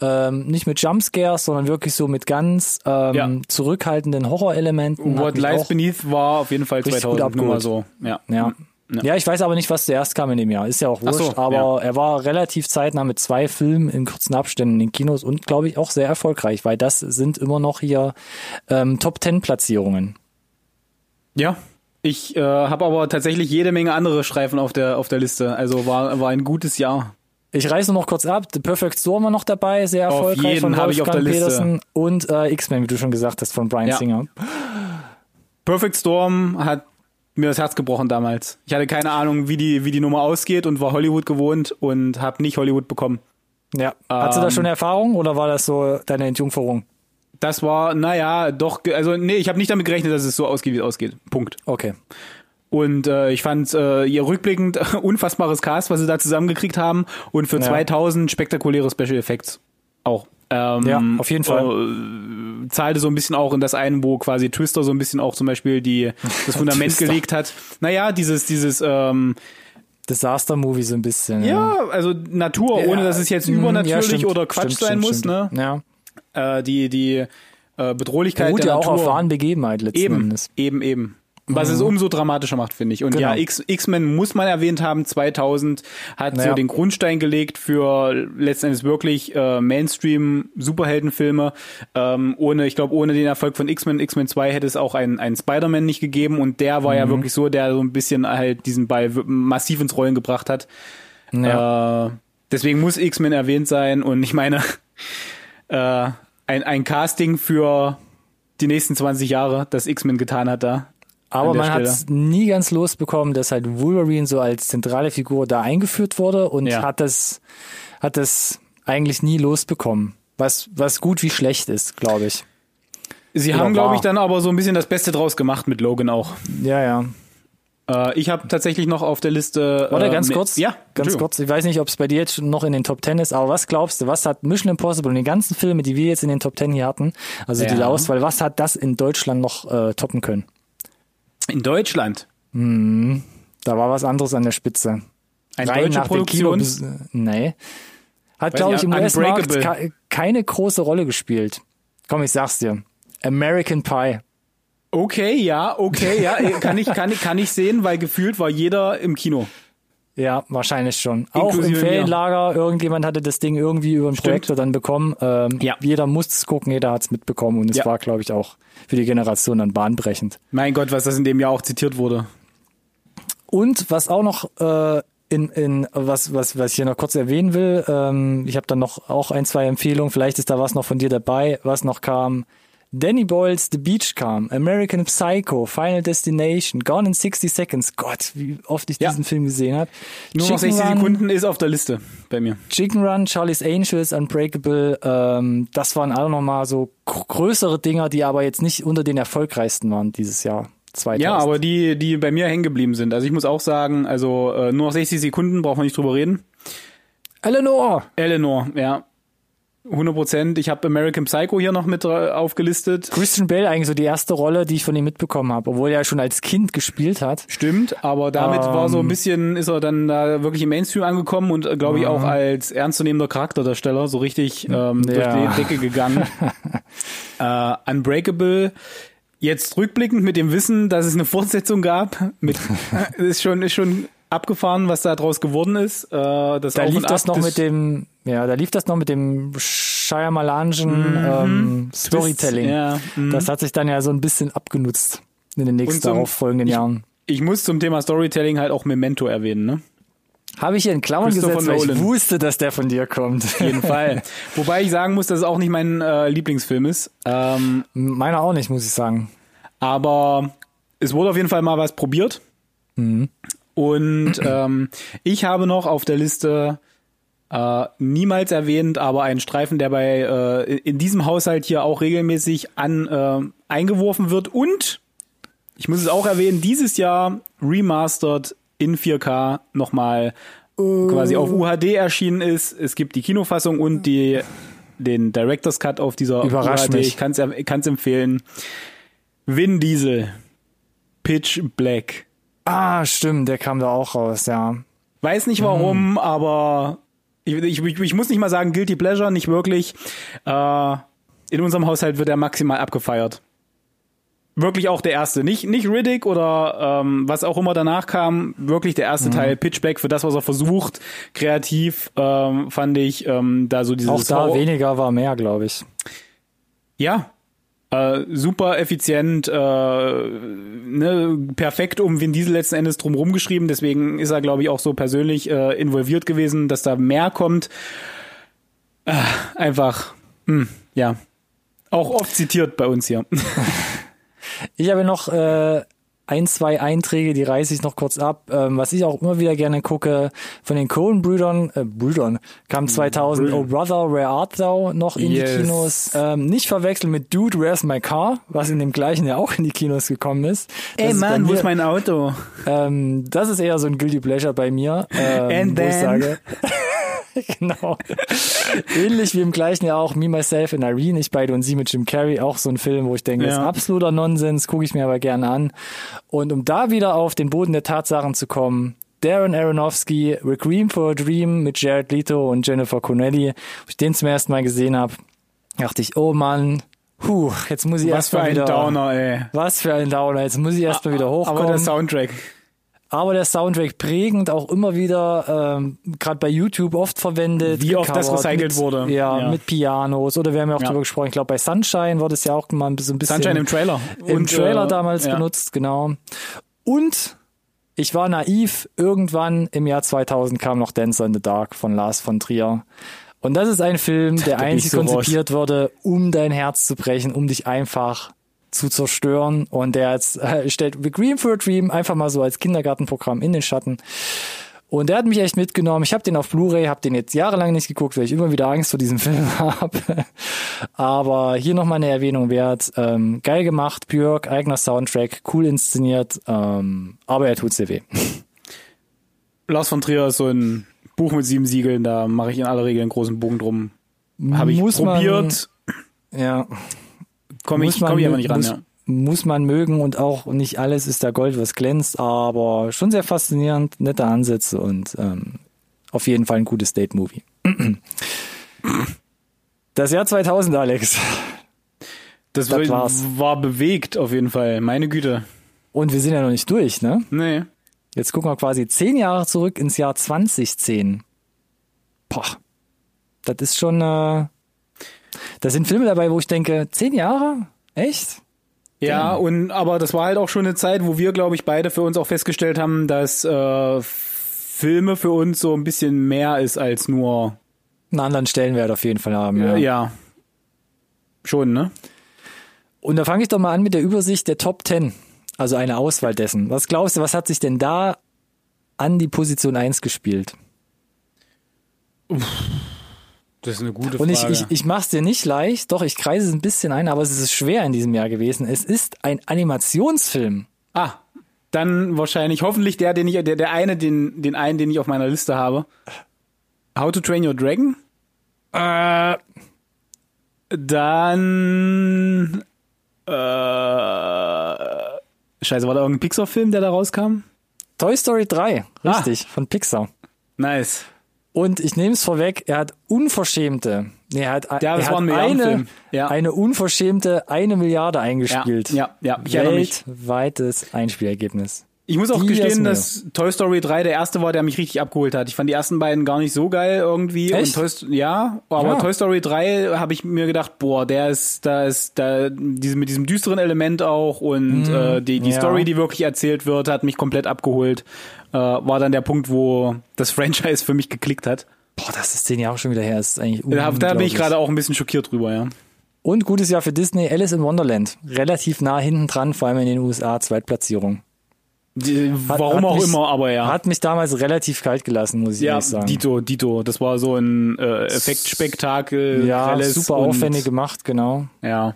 ähm, nicht mit Jumpscares, sondern wirklich so mit ganz ähm, ja. zurückhaltenden Horrorelementen. What Lies Beneath war auf jeden Fall 2000 nur mal so. Ja. ja. Ja. ja, ich weiß aber nicht, was zuerst kam in dem Jahr. Ist ja auch wurscht. So, aber ja. er war relativ zeitnah mit zwei Filmen in kurzen Abständen in den Kinos und glaube ich auch sehr erfolgreich, weil das sind immer noch hier ähm, Top Ten Platzierungen. Ja, ich äh, habe aber tatsächlich jede Menge andere Streifen auf der auf der Liste. Also war war ein gutes Jahr. Ich reiße noch kurz ab. The Perfect Storm war noch dabei, sehr erfolgreich auf jeden von Wolfgang ich auf der Peterson und äh, X-Men, wie du schon gesagt hast, von Brian ja. Singer. Perfect Storm hat mir das Herz gebrochen damals. Ich hatte keine Ahnung, wie die, wie die Nummer ausgeht und war Hollywood gewohnt und habe nicht Hollywood bekommen. Ja. Hattest ähm, du da schon Erfahrung oder war das so deine Entjungferung? Das war, naja, doch, also nee, ich habe nicht damit gerechnet, dass es so ausgeht, wie es ausgeht. Punkt. Okay. Und äh, ich fand äh, ihr rückblickend unfassbares Cast, was sie da zusammengekriegt haben und für ja. 2000 spektakuläre Special Effects auch. Ähm, ja, auf jeden Fall. Äh, zahlte so ein bisschen auch in das ein, wo quasi Twister so ein bisschen auch zum Beispiel die, das Fundament gelegt hat. Naja, dieses, dieses, ähm, Disaster-Movie so ein bisschen. Ja, ja. also Natur, ja, ohne dass es jetzt übernatürlich ja, oder Quatsch stimmt, sein stimmt, muss, stimmt. ne? Ja. Äh, die, die äh, Bedrohlichkeit Beruht der ja Natur. auch auf wahren Begebenheit letzten eben, Endes. Eben, eben. Was mhm. es umso dramatischer macht, finde ich. Und genau. ja, X-Men muss man erwähnt haben, 2000 hat naja. so den Grundstein gelegt für letztendlich wirklich äh, Mainstream-Superheldenfilme. Ähm, ohne, ich glaube, ohne den Erfolg von X-Men, X-Men 2 hätte es auch einen, einen Spider-Man nicht gegeben und der war mhm. ja wirklich so, der so ein bisschen halt diesen Ball massiv ins Rollen gebracht hat. Ja. Äh, deswegen muss X-Men erwähnt sein und ich meine, äh, ein, ein Casting für die nächsten 20 Jahre, das X-Men getan hat da. Aber man hat es nie ganz losbekommen, dass halt Wolverine so als zentrale Figur da eingeführt wurde und ja. hat das, hat das eigentlich nie losbekommen. Was, was gut wie schlecht ist, glaube ich. Sie Oder haben, glaube ich, dann aber so ein bisschen das Beste draus gemacht mit Logan auch. Ja, ja. Äh, ich habe tatsächlich noch auf der Liste. Äh, ganz kurz. Ja, ganz kurz. Ich weiß nicht, ob es bei dir jetzt noch in den Top Ten ist, aber was glaubst du, was hat Mission Impossible und die ganzen Filme, die wir jetzt in den Top Ten hier hatten, also ja. die Auswahl, was hat das in Deutschland noch äh, toppen können? In Deutschland? Hm, da war was anderes an der Spitze. Eine Rein deutsche Produktion? Kino, nee. Hat, glaube ich, im US-Markt keine große Rolle gespielt. Komm, ich sag's dir. American Pie. Okay, ja, okay, ja, kann ich, kann ich, kann ich sehen, weil gefühlt war jeder im Kino. Ja, wahrscheinlich schon. Inklusive Auch im Ferienlager, mir. irgendjemand hatte das Ding irgendwie über Stimmt. Projektor dann bekommen. Ähm, ja. Jeder musste es gucken, jeder hat es mitbekommen und es ja. war, glaube ich, auch für die Generation dann bahnbrechend. Mein Gott, was das in dem Jahr auch zitiert wurde. Und was auch noch äh, in, in was, was, was ich hier noch kurz erwähnen will, ähm, ich habe dann noch auch ein, zwei Empfehlungen, vielleicht ist da was noch von dir dabei, was noch kam. Danny Boyles The Beach kam, American Psycho, Final Destination, Gone in 60 Seconds. Gott, wie oft ich Ja. diesen Film gesehen habe. Nur noch 60 Sekunden ist auf der Liste bei mir. Chicken Run, Charlie's Angels, Unbreakable, ähm, das waren alle nochmal so gr- größere Dinger, die aber jetzt nicht unter den erfolgreichsten waren dieses Jahr. 2000. Ja, aber die, die bei mir hängen geblieben sind. Also ich muss auch sagen, also äh, nur noch 60 Sekunden, brauchen wir nicht drüber reden. Eleanor! Eleanor, ja. 100 Prozent. Ich habe American Psycho hier noch mit äh, aufgelistet. Christian Bale eigentlich so die erste Rolle, die ich von ihm mitbekommen habe, obwohl er schon als Kind gespielt hat. Stimmt, aber damit war so ein Ähm. bisschen, ist er dann da wirklich im Mainstream angekommen und äh, glaube ich auch als ernstzunehmender Charakterdarsteller so richtig ähm, durch Ja. die Decke gegangen. äh, Unbreakable. Jetzt rückblickend mit dem Wissen, dass es eine Fortsetzung gab, mit, ist schon, ist schon abgefahren, was da draus geworden ist. Äh, das Da lief das noch mit dem, ja, da lief das noch mit dem Shyamalanischen ähm, Storytelling. Mhm. Ja, mhm. Das hat sich dann ja so ein bisschen abgenutzt in den nächsten darauf folgenden ich- Jahren. Ich muss zum Thema Storytelling halt auch Memento erwähnen, ne? Habe ich hier in Klammern gesetzt, weil ich wusste, dass der von dir kommt. Auf jeden Fall. Wobei ich sagen muss, dass es auch nicht mein äh, Lieblingsfilm ist. Ähm, Meiner auch nicht, muss ich sagen. aber es wurde auf jeden Fall mal was probiert. Und ähm, ich habe noch auf der Liste äh, niemals erwähnt, aber einen Streifen, der bei äh, in diesem Haushalt hier auch regelmäßig an äh, eingeworfen wird. Und ich muss es auch erwähnen, dieses Jahr remastered in 4K nochmal quasi auf UHD erschienen ist. Es gibt die Kinofassung und die den Director's Cut auf dieser Überrascht UHD. mich. Ich kann es empfehlen. Vin Diesel, Pitch Black. Ah, stimmt, der kam da auch raus, ja. Weiß nicht Mhm. warum, aber ich, ich, ich, muss nicht mal sagen, Guilty Pleasure, nicht wirklich. Äh, in unserem Haushalt wird er maximal abgefeiert. Wirklich auch der erste. Nicht, nicht Riddick oder ähm, was auch immer danach kam. Wirklich der Mhm. erste Teil, Pitch Black, für das, was er versucht. Kreativ ähm, fand ich ähm, da so dieses Auch da Horror- weniger war mehr, glaube ich. Ja. Äh, super effizient, äh, ne, perfekt um Vin Diesel letzten Endes drum rumgeschrieben. Deswegen ist er, glaube ich, auch so persönlich äh, involviert gewesen, dass da mehr kommt. Äh, einfach, hm, ja. Auch oft zitiert bei uns hier. Ich habe noch äh, ein, zwei Einträge, die reiße ich noch kurz ab. Ähm, was ich auch immer wieder gerne gucke, von den Coen-Brüdern, äh, Brüdern, kam 2000 Oh Brother, Where Art Thou noch in Yes. die Kinos. Ähm, nicht verwechseln mit Dude, Where's My Car, was in dem gleichen Jahr auch in die Kinos gekommen ist. Das ist bei mir, mein Auto? ähm, Das ist eher so ein Guilty Pleasure bei mir, ähm, And wo ich sage... genau. Ähnlich wie im gleichen Jahr auch Me, Myself and Irene, ich beide und sie mit Jim Carrey, auch so ein Film, wo ich denke, das ist Ja. absoluter Nonsens, gucke ich mir aber gerne an. Und um da wieder auf den Boden der Tatsachen zu kommen, Darren Aronofsky, Requiem for a Dream mit Jared Leto und Jennifer Connelly, wo ich den zum ersten Mal gesehen habe, dachte ich, oh Mann, puh, jetzt muss ich Was erst für mal ein wieder... Downer, ey. Was für ein Downer, jetzt muss ich erst mal wieder hochkommen. Aber der Soundtrack. Aber der Soundtrack prägend, auch immer wieder, ähm, gerade bei YouTube oft verwendet. Wie oft das recycelt mit, wurde. Ja, Ja. mit Pianos. Oder wir haben ja auch Ja. drüber gesprochen, ich glaube bei Sunshine wurde es ja auch mal so ein bisschen Sunshine im Trailer. im Und, Trailer äh, damals ja. benutzt, genau. Und ich war naiv, irgendwann im Jahr 2000 kam noch Dancer in the Dark von Lars von Trier. Und das ist ein Film, der ich einzig so raus. konzipiert wurde, um dein Herz zu brechen, um dich einfach zu zerstören. Und der jetzt, äh, stellt The Green for a Dream einfach mal so als Kindergartenprogramm in den Schatten. Und der hat mich echt mitgenommen. Ich habe den auf Blu-ray, habe den jetzt jahrelang nicht geguckt, weil ich immer wieder Angst vor diesem Film habe. Aber hier nochmal eine Erwähnung wert. Ähm, geil gemacht, Björk, eigener Soundtrack, cool inszeniert, ähm, aber er tut sehr weh. Lars von Trier ist so ein Buch mit sieben Siegeln, da mache ich in aller Regel einen großen Bogen drum. Habe ich Muss man- probiert, Ja, komme ich, komm ich aber nicht ran. muss, Ja. muss man mögen und auch nicht alles ist da Gold, was glänzt, aber schon sehr faszinierend, nette Ansätze und ähm, auf jeden Fall ein gutes Date-Movie. Das Jahr 2000, Alex. Das, Das war, war bewegt auf jeden Fall. Meine Güte. Und wir sind ja noch nicht durch, ne? Nee. Jetzt gucken wir quasi zehn Jahre zurück ins Jahr 2010. Boah, das ist schon, äh, da sind Filme dabei, wo ich denke, zehn Jahre? Echt? Ja, und aber das war halt auch schon eine Zeit, wo wir, glaube ich, beide für uns auch festgestellt haben, dass äh, Filme für uns so ein bisschen mehr ist als nur einen anderen Stellenwert auf jeden Fall haben. Ja. ja. Schon, ne? Und da fange ich doch mal an mit der Übersicht der Top 10. Also eine Auswahl dessen. Was glaubst du, was hat sich denn da an die Position 1 gespielt? Das ist eine gute Frage. Und ich, ich, ich mach's dir nicht leicht, doch ich kreise es ein bisschen ein, aber es ist schwer in diesem Jahr gewesen. Es ist ein Animationsfilm. Ah, dann wahrscheinlich, hoffentlich der, den ich, der, der eine, den, den einen, den ich auf meiner Liste habe. How to Train Your Dragon? Äh, Dann äh, Scheiße, war da irgendein Pixar-Film, der da rauskam? Toy Story 3, richtig, von Pixar. Nice. Und ich nehme es vorweg, er hat unverschämte, nee, er hat, Ja, er hat eine. Ja. eine unverschämte eine Milliarde eingespielt. Ja, ja, ja, ich. Weltweites Einspielergebnis. Ich muss auch Die gestehen, dass Toy Story 3 der erste war, der mich richtig abgeholt hat. Ich fand die ersten beiden gar nicht so geil irgendwie. Echt? Und Toy, ja, aber Ja. Toy Story 3 habe ich mir gedacht, boah, der ist, da ist, da, diese, mit diesem düsteren Element auch und äh, die, die ja. Story, die wirklich erzählt wird, hat mich komplett abgeholt. Äh, war dann der Punkt, wo das Franchise für mich geklickt hat. Boah, das ist zehn Jahre schon wieder her. Das ist eigentlich Da, da bin ich gerade auch ein bisschen schockiert drüber, ja. Und gutes Jahr für Disney, Alice in Wonderland. Relativ nah hinten dran, vor allem in den USA, Zweitplatzierung. Die, Hat- warum hat auch mich- immer, aber ja. Hat mich damals relativ kalt gelassen, muss ich ja, ehrlich sagen. Dito, Dito. Das war so ein äh, Effektspektakel. ja, grelles super und- aufwendig gemacht, genau. Ja.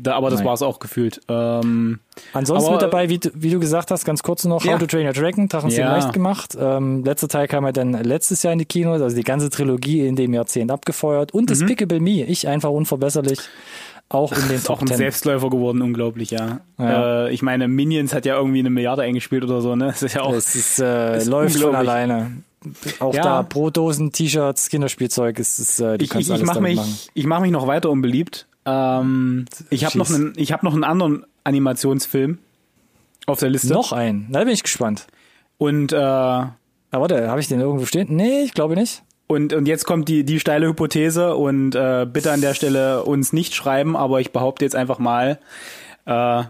Da, aber das war es auch gefühlt. Ähm, Ansonsten Aber- mit dabei, wie, du- wie du gesagt hast, ganz kurz noch, Ja. How to Train Your Dragon, Drachenzähmen Ja. leicht gemacht. Ähm, letzter Teil kam ja dann letztes Jahr in die Kinos, also die ganze Trilogie in dem Jahrzehnt abgefeuert. Und Mhm. Despicable Me, ich einfach unverbesserlich, auch in den ist auch Top ein. Selbstläufer geworden, unglaublich, ja. Ja. Äh, ich meine, Minions hat ja irgendwie eine Milliarde eingespielt oder so, ne? Das ist ja auch. Es ist, äh, ist läuft von unglaublich. alleine. Auch Ja. da Brodosen, T-Shirts, Kinderspielzeug, ist, ist äh, du ich kannst ich, ich mache damit mich, machen. ich mach mich noch weiter unbeliebt. Ähm, ich habe noch einen, ich habe noch einen anderen Animationsfilm auf der Liste. Noch ein, na, da bin ich gespannt. Und äh, Aber warte, habe ich den irgendwo stehen? Nee, ich glaube nicht. Und, und jetzt kommt die, die steile Hypothese und äh, bitte an der Stelle uns nicht schreiben, aber ich behaupte jetzt einfach mal, äh,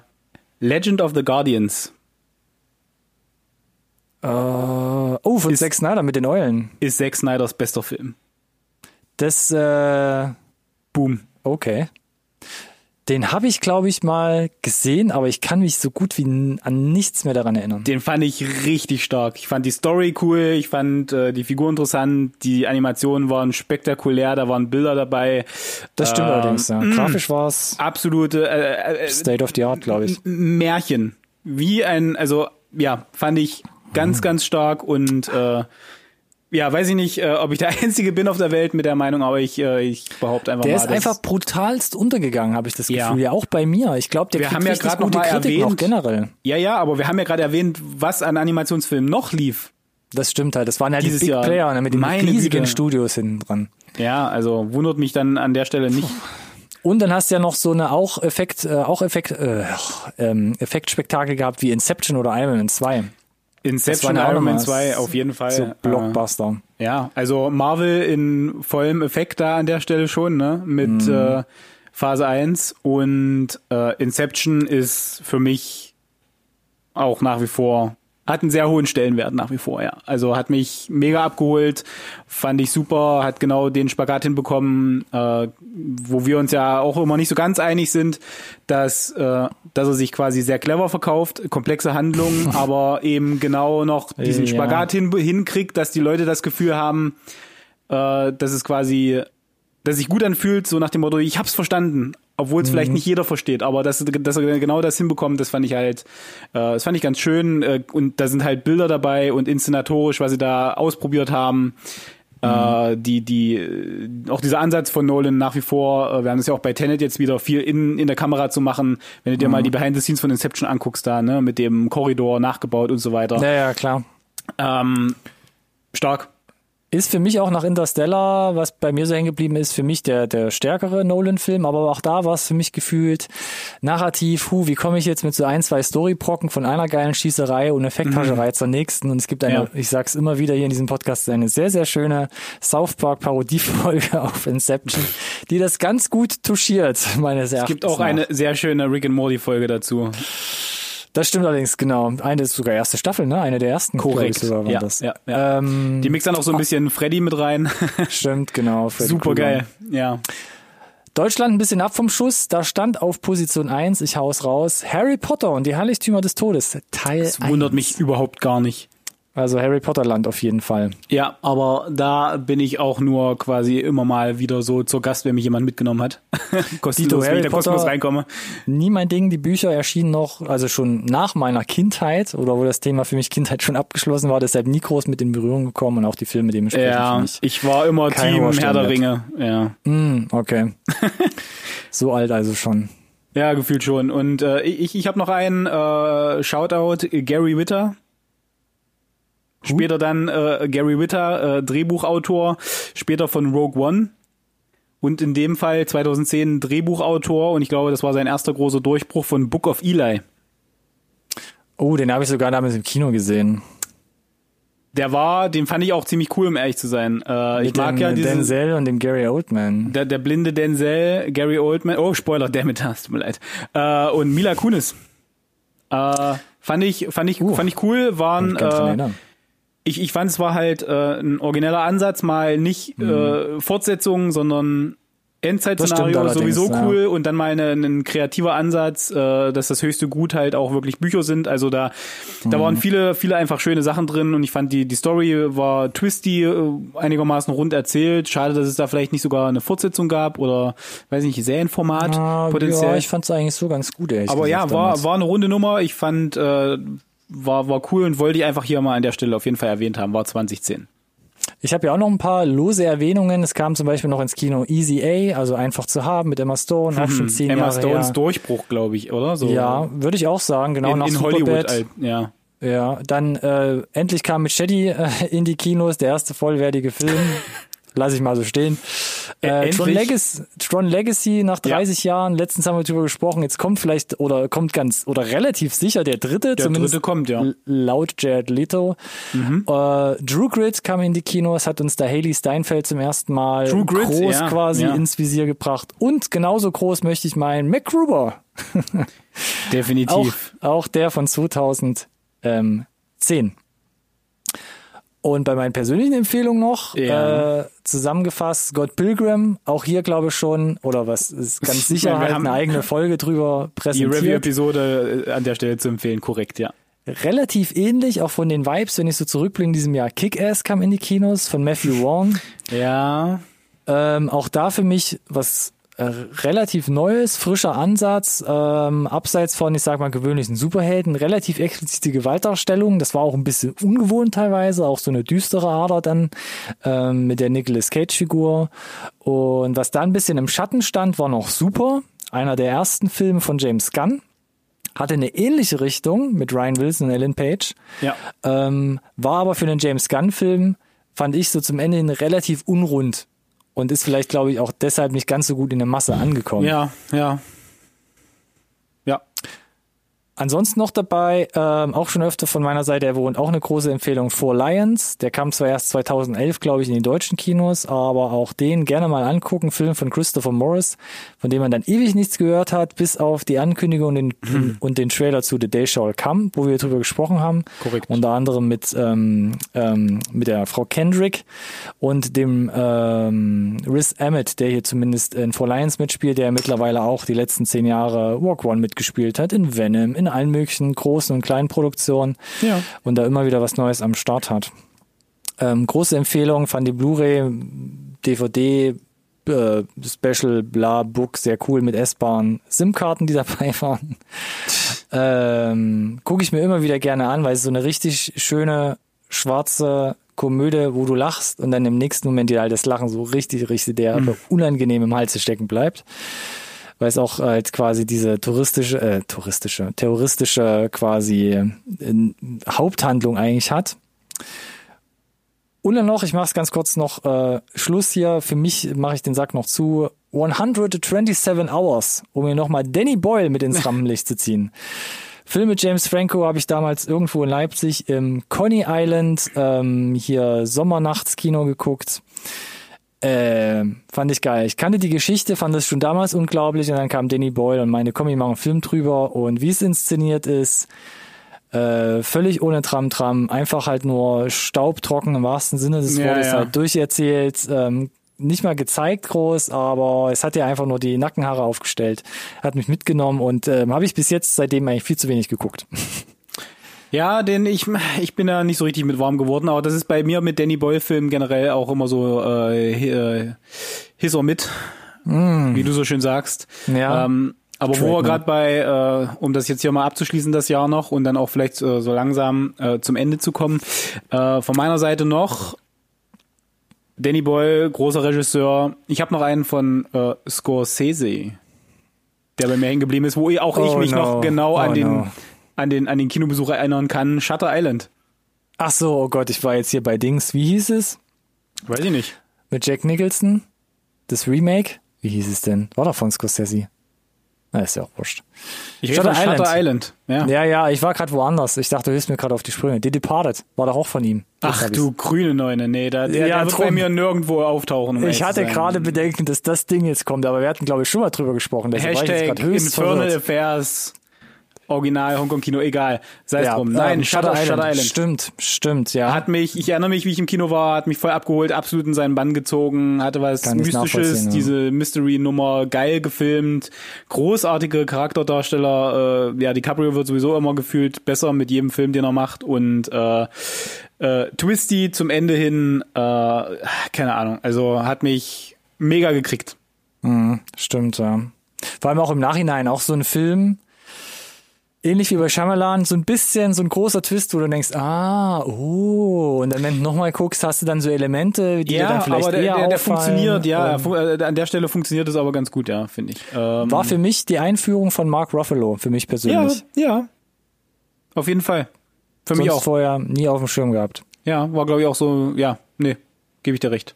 Legend of the Guardians Äh, oh, von Ist- Zack Snyder mit den Eulen. ist Zack Snyders bester Film. Das, äh, Boom. okay. Den habe ich, glaube ich, mal gesehen, aber ich kann mich so gut wie an nichts mehr daran erinnern. Den fand ich richtig stark. Ich fand die Story cool, ich fand äh, die Figur interessant, die Animationen waren spektakulär, da waren Bilder dabei. Das stimmt Ähm, allerdings, ja. Grafisch war es Absolute äh, äh, State of the Art, glaube ich. Märchen. Wie ein, also ja, fand ich ganz, ganz stark und äh, ja, weiß ich nicht, äh, ob ich der Einzige bin auf der Welt mit der Meinung, aber ich, äh, ich behaupte einfach Der mal. ist dass- einfach brutalst untergegangen, habe ich das Gefühl. Ja. Ja, auch bei mir. Ich glaube, der Wir haben ja gerade noch mal Kritiken, auch erwähnt- generell. Ja, ja, aber wir haben ja gerade erwähnt, was an Animationsfilmen noch lief. Das stimmt halt. Das waren ja die Dieses Big Jahr. Player ne, mit den riesigen Güte. Studios hinten dran. Ja, also wundert mich dann an der Stelle nicht. Und dann hast du ja noch so eine auch Effekt, äh, auch Effekt, äh, ähm, Effektspektakel gehabt wie Inception oder Iron Man 2. Inception, ja Iron Man nochmal 2 auf jeden Fall. So äh, Blockbuster. Ja, also Marvel in vollem Effekt da an der Stelle schon, ne? Mit Mhm. äh, Phase 1 und äh, Inception ist für mich auch nach wie vor, hat einen sehr hohen Stellenwert nach wie vor, ja. Also hat mich mega abgeholt, fand ich super, hat genau den Spagat hinbekommen, äh, wo wir uns ja auch immer nicht so ganz einig sind, dass, äh, dass er sich quasi sehr clever verkauft, komplexe Handlungen, aber eben genau noch diesen Ja. Spagat hin, hinkriegt, dass die Leute das Gefühl haben, äh, dass es quasi, dass es sich gut anfühlt, so nach dem Motto, ich hab's verstanden, obwohl es vielleicht nicht jeder versteht, aber dass, dass er genau das hinbekommt, das fand ich halt, äh, das fand ich ganz schön äh, und da sind halt Bilder dabei und inszenatorisch, was sie da ausprobiert haben. Äh, die, die, äh, auch dieser Ansatz von Nolan nach wie vor, äh, wir haben es ja auch bei Tenet jetzt wieder viel in, in der Kamera zu machen, wenn du dir mal die Behind the Scenes von Inception anguckst da, ne, mit dem Korridor nachgebaut und so weiter. Ja, ja, klar. Ähm, stark. Ist für mich auch nach Interstellar, was bei mir so hängen geblieben ist, für mich der, der stärkere Nolan-Film, aber auch da war es für mich gefühlt narrativ, hu, wie komme ich jetzt mit so ein, zwei Storybrocken von einer geilen Schießerei und Effekthascherei zur nächsten und es gibt eine, Ja. ich sag's immer wieder hier in diesem Podcast, eine sehr, sehr schöne South Park Parodiefolge auf Inception, die das ganz gut touchiert, meines Erachtens. Gibt auch nach. eine sehr schöne Rick and Morty Folge dazu. Das stimmt allerdings, genau. Eine ist sogar erste Staffel, ne? Eine der ersten. Korrekt. War ja, das. ja, ja. Ähm, Die mixen auch so ein bisschen Freddy mit rein. stimmt, genau. Freddy Super Krueger. geil. Ja. Deutschland ein bisschen ab vom Schuss. Da stand auf Position 1, ich hau's raus, Harry Potter und die Heiligtümer des Todes, Teil Das wundert 1. mich überhaupt gar nicht. Also Harry Potter Land auf jeden Fall. Ja, aber da bin ich auch nur quasi immer mal wieder so zur Gast, wenn mich jemand mitgenommen hat. kostenlos, wenn Harry ich da kostenlos Potter- reinkomme. Nie mein Ding, die Bücher erschienen noch, also schon nach meiner Kindheit oder wo das Thema für mich Kindheit schon abgeschlossen war, deshalb nie groß mit in Berührung gekommen und auch die Filme dementsprechend Ja, ich war immer Team Herr der. Ringe. Ja. Hm, okay. so alt also schon. Ja, gefühlt schon. Und äh, ich, ich habe noch einen äh, Shoutout, Gary Witter. Später dann äh, Gary Witter, äh, Drehbuchautor, später von Rogue One. Und in dem Fall 2010 Drehbuchautor und ich glaube, das war sein erster großer Durchbruch von Book of Eli. Oh, den habe ich sogar damals im Kino gesehen. Der war, den fand ich auch ziemlich cool, um ehrlich zu sein. Äh, ich mag dem ja diesen, Denzel und dem Gary Oldman. der, der blinde Denzel, Gary Oldman, oh Spoiler, damit hast tut mir leid. Äh, und Mila Kunis. Äh, fand ich, fand ich, Uh. fand ich cool, waren, Ich äh. Ich, ich fand es war halt äh, ein origineller Ansatz, mal nicht äh, Fortsetzung, sondern Endzeit-Szenario sowieso cool und dann mal ein kreativer Ansatz, äh, dass das höchste Gut halt auch wirklich Bücher sind. Also da, da waren viele, viele einfach schöne Sachen drin und ich fand die, die Story war twisty, äh, einigermaßen rund erzählt. Schade, dass es da vielleicht nicht sogar eine Fortsetzung gab oder weiß nicht, Serienformat Ah, potenziell. Ja, ich fand es eigentlich so ganz gut, ehrlich Aber ja, gesagt, war, damals. war eine runde Nummer. Ich fand, äh, war, war cool und wollte ich einfach hier mal an der Stelle auf jeden Fall erwähnt haben. War 2010. Ich habe ja auch noch ein paar lose Erwähnungen. Es kam zum Beispiel noch ins Kino Easy A, also einfach zu haben mit Emma Stone, auch schon zehn Emma Jahre Stones her. Durchbruch, glaube ich, oder? So Ja, würde ich auch sagen, genau in, nach in Hollywood. Alt, ja. Ja, dann äh, endlich kam mit Shady äh, in die Kinos, der erste vollwertige Film. Lass ich mal so stehen. Äh? Tron, Legacy, Tron Legacy nach 30 Jahren, letztens haben wir drüber gesprochen, jetzt kommt vielleicht oder kommt ganz oder relativ sicher der dritte, Der zumindest dritte kommt, ja. Mhm. laut Jared Leto. Äh, Drew Grid kam in die Kinos, hat uns da Haley Steinfeld zum ersten Mal True Grit, groß ja, quasi ja. ins Visier gebracht. Und genauso groß möchte ich meinen MacGruber. Auch, Definitiv. auch der von 2010. Und bei meinen persönlichen Empfehlungen noch, Ja. äh, zusammengefasst, Scott Pilgrim, auch hier glaube ich schon, oder was ist ganz sicher meine, wir halt haben eine eigene Folge drüber Die präsentiert. Review-Episode äh, an der Stelle zu empfehlen, korrekt, ja. Relativ ähnlich, auch von den Vibes, wenn ich so zurückblicke in diesem Jahr. Kick-Ass kam in die Kinos von Matthew Vaughn. Ja. Ähm, auch da für mich was äh, relativ Neues, frischer Ansatz, ähm, abseits von, ich sag mal, gewöhnlichen Superhelden, relativ explizite Gewaltdarstellung. Das war auch ein bisschen ungewohnt teilweise, auch so eine düstere Ader dann ähm, mit der Nicolas Cage-Figur. Und was da ein bisschen im Schatten stand, war noch super. Einer der ersten Filme von James Gunn. Hatte eine ähnliche Richtung mit Ryan Wilson und Ellen Page. Ja. Ähm, war aber für einen James Gunn-Film, fand ich so zum Ende hin relativ unrund. Und ist vielleicht, glaube ich, auch deshalb nicht ganz so gut in der Masse angekommen. Ja, ja. Ansonsten noch dabei, ähm, auch schon öfter von meiner Seite erwähnt, auch eine große Empfehlung Four Lions. Der kam zwar erst 2011, glaube ich, in den deutschen Kinos, aber auch den gerne mal angucken. Film von Christopher Morris, von dem man dann ewig nichts gehört hat, bis auf die Ankündigung und den, und den Trailer zu The Day Shall Come, wo wir drüber gesprochen haben. Korrekt. Unter anderem mit, ähm, ähm, mit der Frau Kendrick und dem ähm, Riz Emmett, der hier zumindest in Four Lions mitspielt, der mittlerweile auch die letzten zehn Jahre Walk One mitgespielt hat, in Venom, in allen möglichen großen und kleinen Produktionen Ja. und da immer wieder was Neues am Start hat. Ähm, große Empfehlung, fand die Blu-ray, DVD, äh, Special, bla, Book, sehr cool mit S-Bahn, SIM-Karten, die dabei waren. ähm, Gucke ich mir immer wieder gerne an, weil es so eine richtig schöne, schwarze Komödie, wo du lachst und dann im nächsten Moment dir halt das Lachen so richtig, richtig derbe, unangenehm im Hals stecken bleibt weil es auch halt quasi diese touristische, äh, touristische, terroristische quasi äh, Haupthandlung eigentlich hat. Und dann noch, ich mache es ganz kurz noch, äh, Schluss hier, für mich mache ich den Sack noch zu, 127 Hours, um mir nochmal Danny Boyle mit ins Rampenlicht zu ziehen. Film mit James Franco habe ich damals irgendwo in Leipzig im Coney Island, ähm, hier Sommernachtskino geguckt Äh, fand ich geil. Ich kannte die Geschichte, fand das schon damals unglaublich und dann kam Danny Boyle und meine, komm, ich mache einen Film drüber und wie es inszeniert ist, äh, völlig ohne Tram-Tram, einfach halt nur staubtrocken im wahrsten Sinne des Ja, Wortes, ja. halt durcherzählt, ähm, nicht mal gezeigt groß, aber es hat ja einfach nur die Nackenhaare aufgestellt, hat mich mitgenommen und ähm, habe ich bis jetzt seitdem eigentlich viel zu wenig geguckt. Ja, den ich ich bin da nicht so richtig mit warm geworden, aber das ist bei mir mit Danny Boyle Filmen generell auch immer so äh, äh, his or mit, wie du so schön sagst. Mm. Ja. Ähm, aber wo wir gerade bei, äh, um das jetzt hier mal abzuschließen, das Jahr noch und dann auch vielleicht äh, so langsam äh, zum Ende zu kommen, äh, von meiner Seite noch Danny Boyle, großer Regisseur. Ich habe noch einen von äh, Scorsese, der bei mir hängen geblieben ist, wo ich- auch ich Oh mich no. noch genau an Oh den no. An den an den Kinobesuch erinnern kann. Shutter Island. Ach so, oh Gott, ich war jetzt hier bei Dings, wie hieß es? Weiß ich nicht. Mit Jack Nicholson? Das Remake? Wie hieß es denn? War doch von Scorsese. Na, ist ja auch wurscht. Ich rede Shutter von Shutter Island. Island. Ja. Ja, ja, ich war gerade woanders. Ich dachte, du hilfst mir gerade auf die Sprünge. The Departed war doch auch von ihm. Ach du grüne Neune, nee, da, der, Ja, der wird bei mir nirgendwo auftauchen. Um Ich hatte gerade Bedenken, dass das Ding jetzt kommt, aber wir hatten, glaube ich, schon mal drüber gesprochen. Deshalb war ich jetzt Hashtag gerade höchst Infernal. Affairs, Original Hongkong Kino, egal. Sei es Ja, drum. Nein, ähm, Shutter, Shutter Island. Stimmt, stimmt, ja. Hat mich, ich erinnere mich, wie ich im Kino war, hat mich voll abgeholt, absolut in seinen Bann gezogen, hatte was Kann Mystisches, ja. diese Mystery-Nummer, geil gefilmt, großartige Charakterdarsteller, äh, ja, DiCaprio wird sowieso immer gefühlt besser mit jedem Film, den er macht und äh, äh, Twisty zum Ende hin, äh, keine Ahnung, also hat mich mega gekriegt. Mhm, stimmt, ja. Vor allem auch im Nachhinein, auch so ein Film, ähnlich wie bei Shyamalan, so ein bisschen so ein großer Twist, wo du denkst, ah, oh, und dann, wenn du nochmal guckst, hast du dann so Elemente, die dir dann vielleicht aber der, eher der, der funktioniert, ja, Ähm, äh, an der Stelle funktioniert es aber ganz gut, ja, finde ich. Ähm, War für mich die Einführung von Mark Ruffalo, für mich ja, persönlich. ja, auf jeden Fall. Für Sonst mich auch. vorher nie auf dem Schirm gehabt. Ja, war glaube ich auch so, ja, nee, gebe ich dir recht.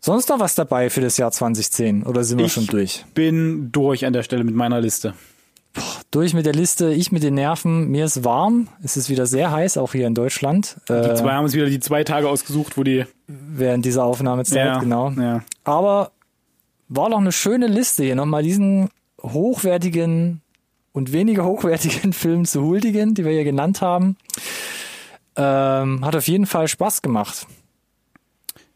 Sonst noch was dabei für das Jahr 2010 oder sind wir Ich- schon durch? Bin durch an der Stelle mit meiner Liste. Durch mit der Liste, ich mit den Nerven, mir ist warm, es ist wieder sehr heiß, auch hier in Deutschland, Die äh, zwei haben uns wieder die zwei Tage ausgesucht, wo die während dieser Aufnahmezeit, ja, genau. Ja. Aber war doch eine schöne Liste hier, nochmal diesen hochwertigen und weniger hochwertigen Film zu huldigen, die wir hier genannt haben. Ähm, hat auf jeden Fall Spaß gemacht.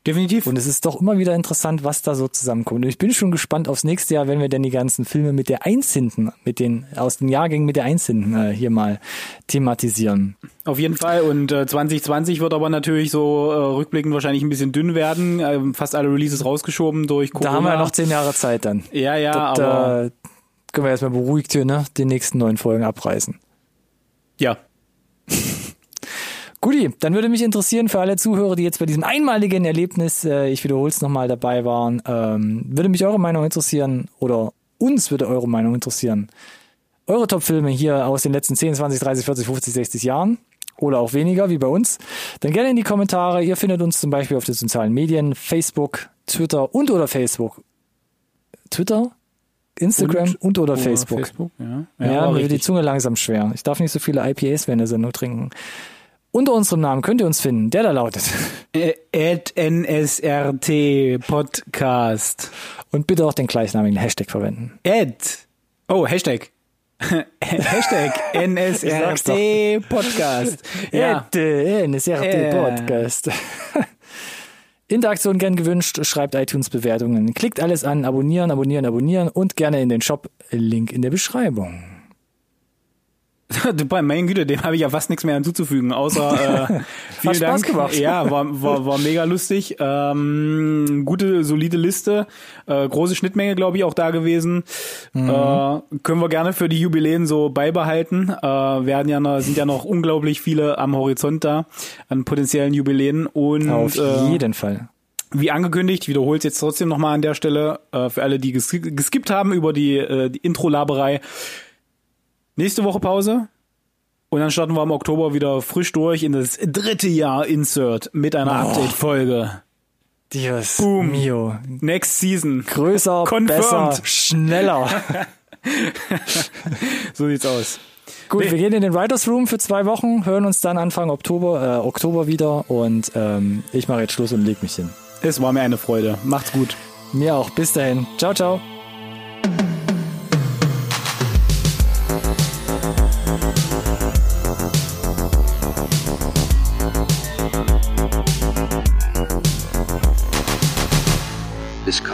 Definitiv. Und es ist doch immer wieder interessant, was da so zusammenkommt. Und ich bin schon gespannt aufs nächste Jahr, wenn wir denn die ganzen Filme mit der Eins hinten, mit den, aus den Jahrgängen mit der Eins hinten äh, hier mal thematisieren. Auf jeden Fall. Und äh, 2020 wird aber natürlich so äh, rückblickend wahrscheinlich ein bisschen dünn werden. Ähm, fast alle Releases rausgeschoben durch Corona. Da haben wir noch zehn Jahre Zeit dann. Ja, ja, da, aber da können wir erstmal beruhigt hier, ne, die nächsten neun Folgen abreißen. ja. Guti, dann würde mich interessieren für alle Zuhörer, die jetzt bei diesem einmaligen Erlebnis, äh, ich wiederhole es nochmal, dabei waren, ähm, würde mich eure Meinung interessieren oder uns würde eure Meinung interessieren. Eure Top-Filme hier aus den letzten 10, 20, 30, 40, 50, 60 Jahren oder auch weniger, wie bei uns, dann gerne in die Kommentare. Ihr findet uns zum Beispiel auf den sozialen Medien, Facebook, Twitter und oder Facebook. Twitter? Instagram und, oder Oder Facebook. Facebook, ja. Ja, war mir wird die. Zunge langsam schwer. Ich darf nicht so viele IPAs während der Sendung trinken. Unter unserem Namen könnt ihr uns finden, der da lautet. Äh, At NSRT Podcast. Und bitte auch den gleichnamigen Hashtag verwenden. Ad. Oh, Hashtag. Hashtag. NSRT Podcast. Ja. Ja. NSRT Äh. Podcast. Interaktion gern gewünscht, schreibt iTunes-Bewertungen. Klickt alles an, abonnieren, abonnieren, abonnieren und gerne in den Shop. Link in der Beschreibung. Du, bei mein Güte, dem habe ich ja fast nichts mehr hinzuzufügen, außer äh, vielen Spaß Dank. gemacht. Ja, war, war, war mega lustig. Ähm, gute, solide Liste. Äh, große Schnittmenge, glaube ich, auch da gewesen. Mhm. Äh, können wir gerne für die Jubiläen so beibehalten. Äh, werden ja noch, sind ja noch unglaublich viele am Horizont da an potenziellen Jubiläen. Und Auf äh, jeden Fall. wie angekündigt, wiederholt es jetzt trotzdem nochmal an der Stelle, äh, für alle, die ges geskippt haben über die, äh, die Intro-Laberei. Nächste Woche Pause. Und dann starten wir im Oktober wieder frisch durch in das dritte Jahr Insert mit einer Oh. Update-Folge. Dios Boom. mio. Next Season. Größer, Confirmed. besser, schneller. So sieht's aus. Gut, Nee. wir gehen in den Writers Room für zwei Wochen, hören uns dann Anfang Oktober, äh, Oktober wieder und ähm, ich mache jetzt Schluss und leg mich hin. Es war mir eine Freude. Macht's gut. Mir auch. Bis dahin. Ciao, ciao.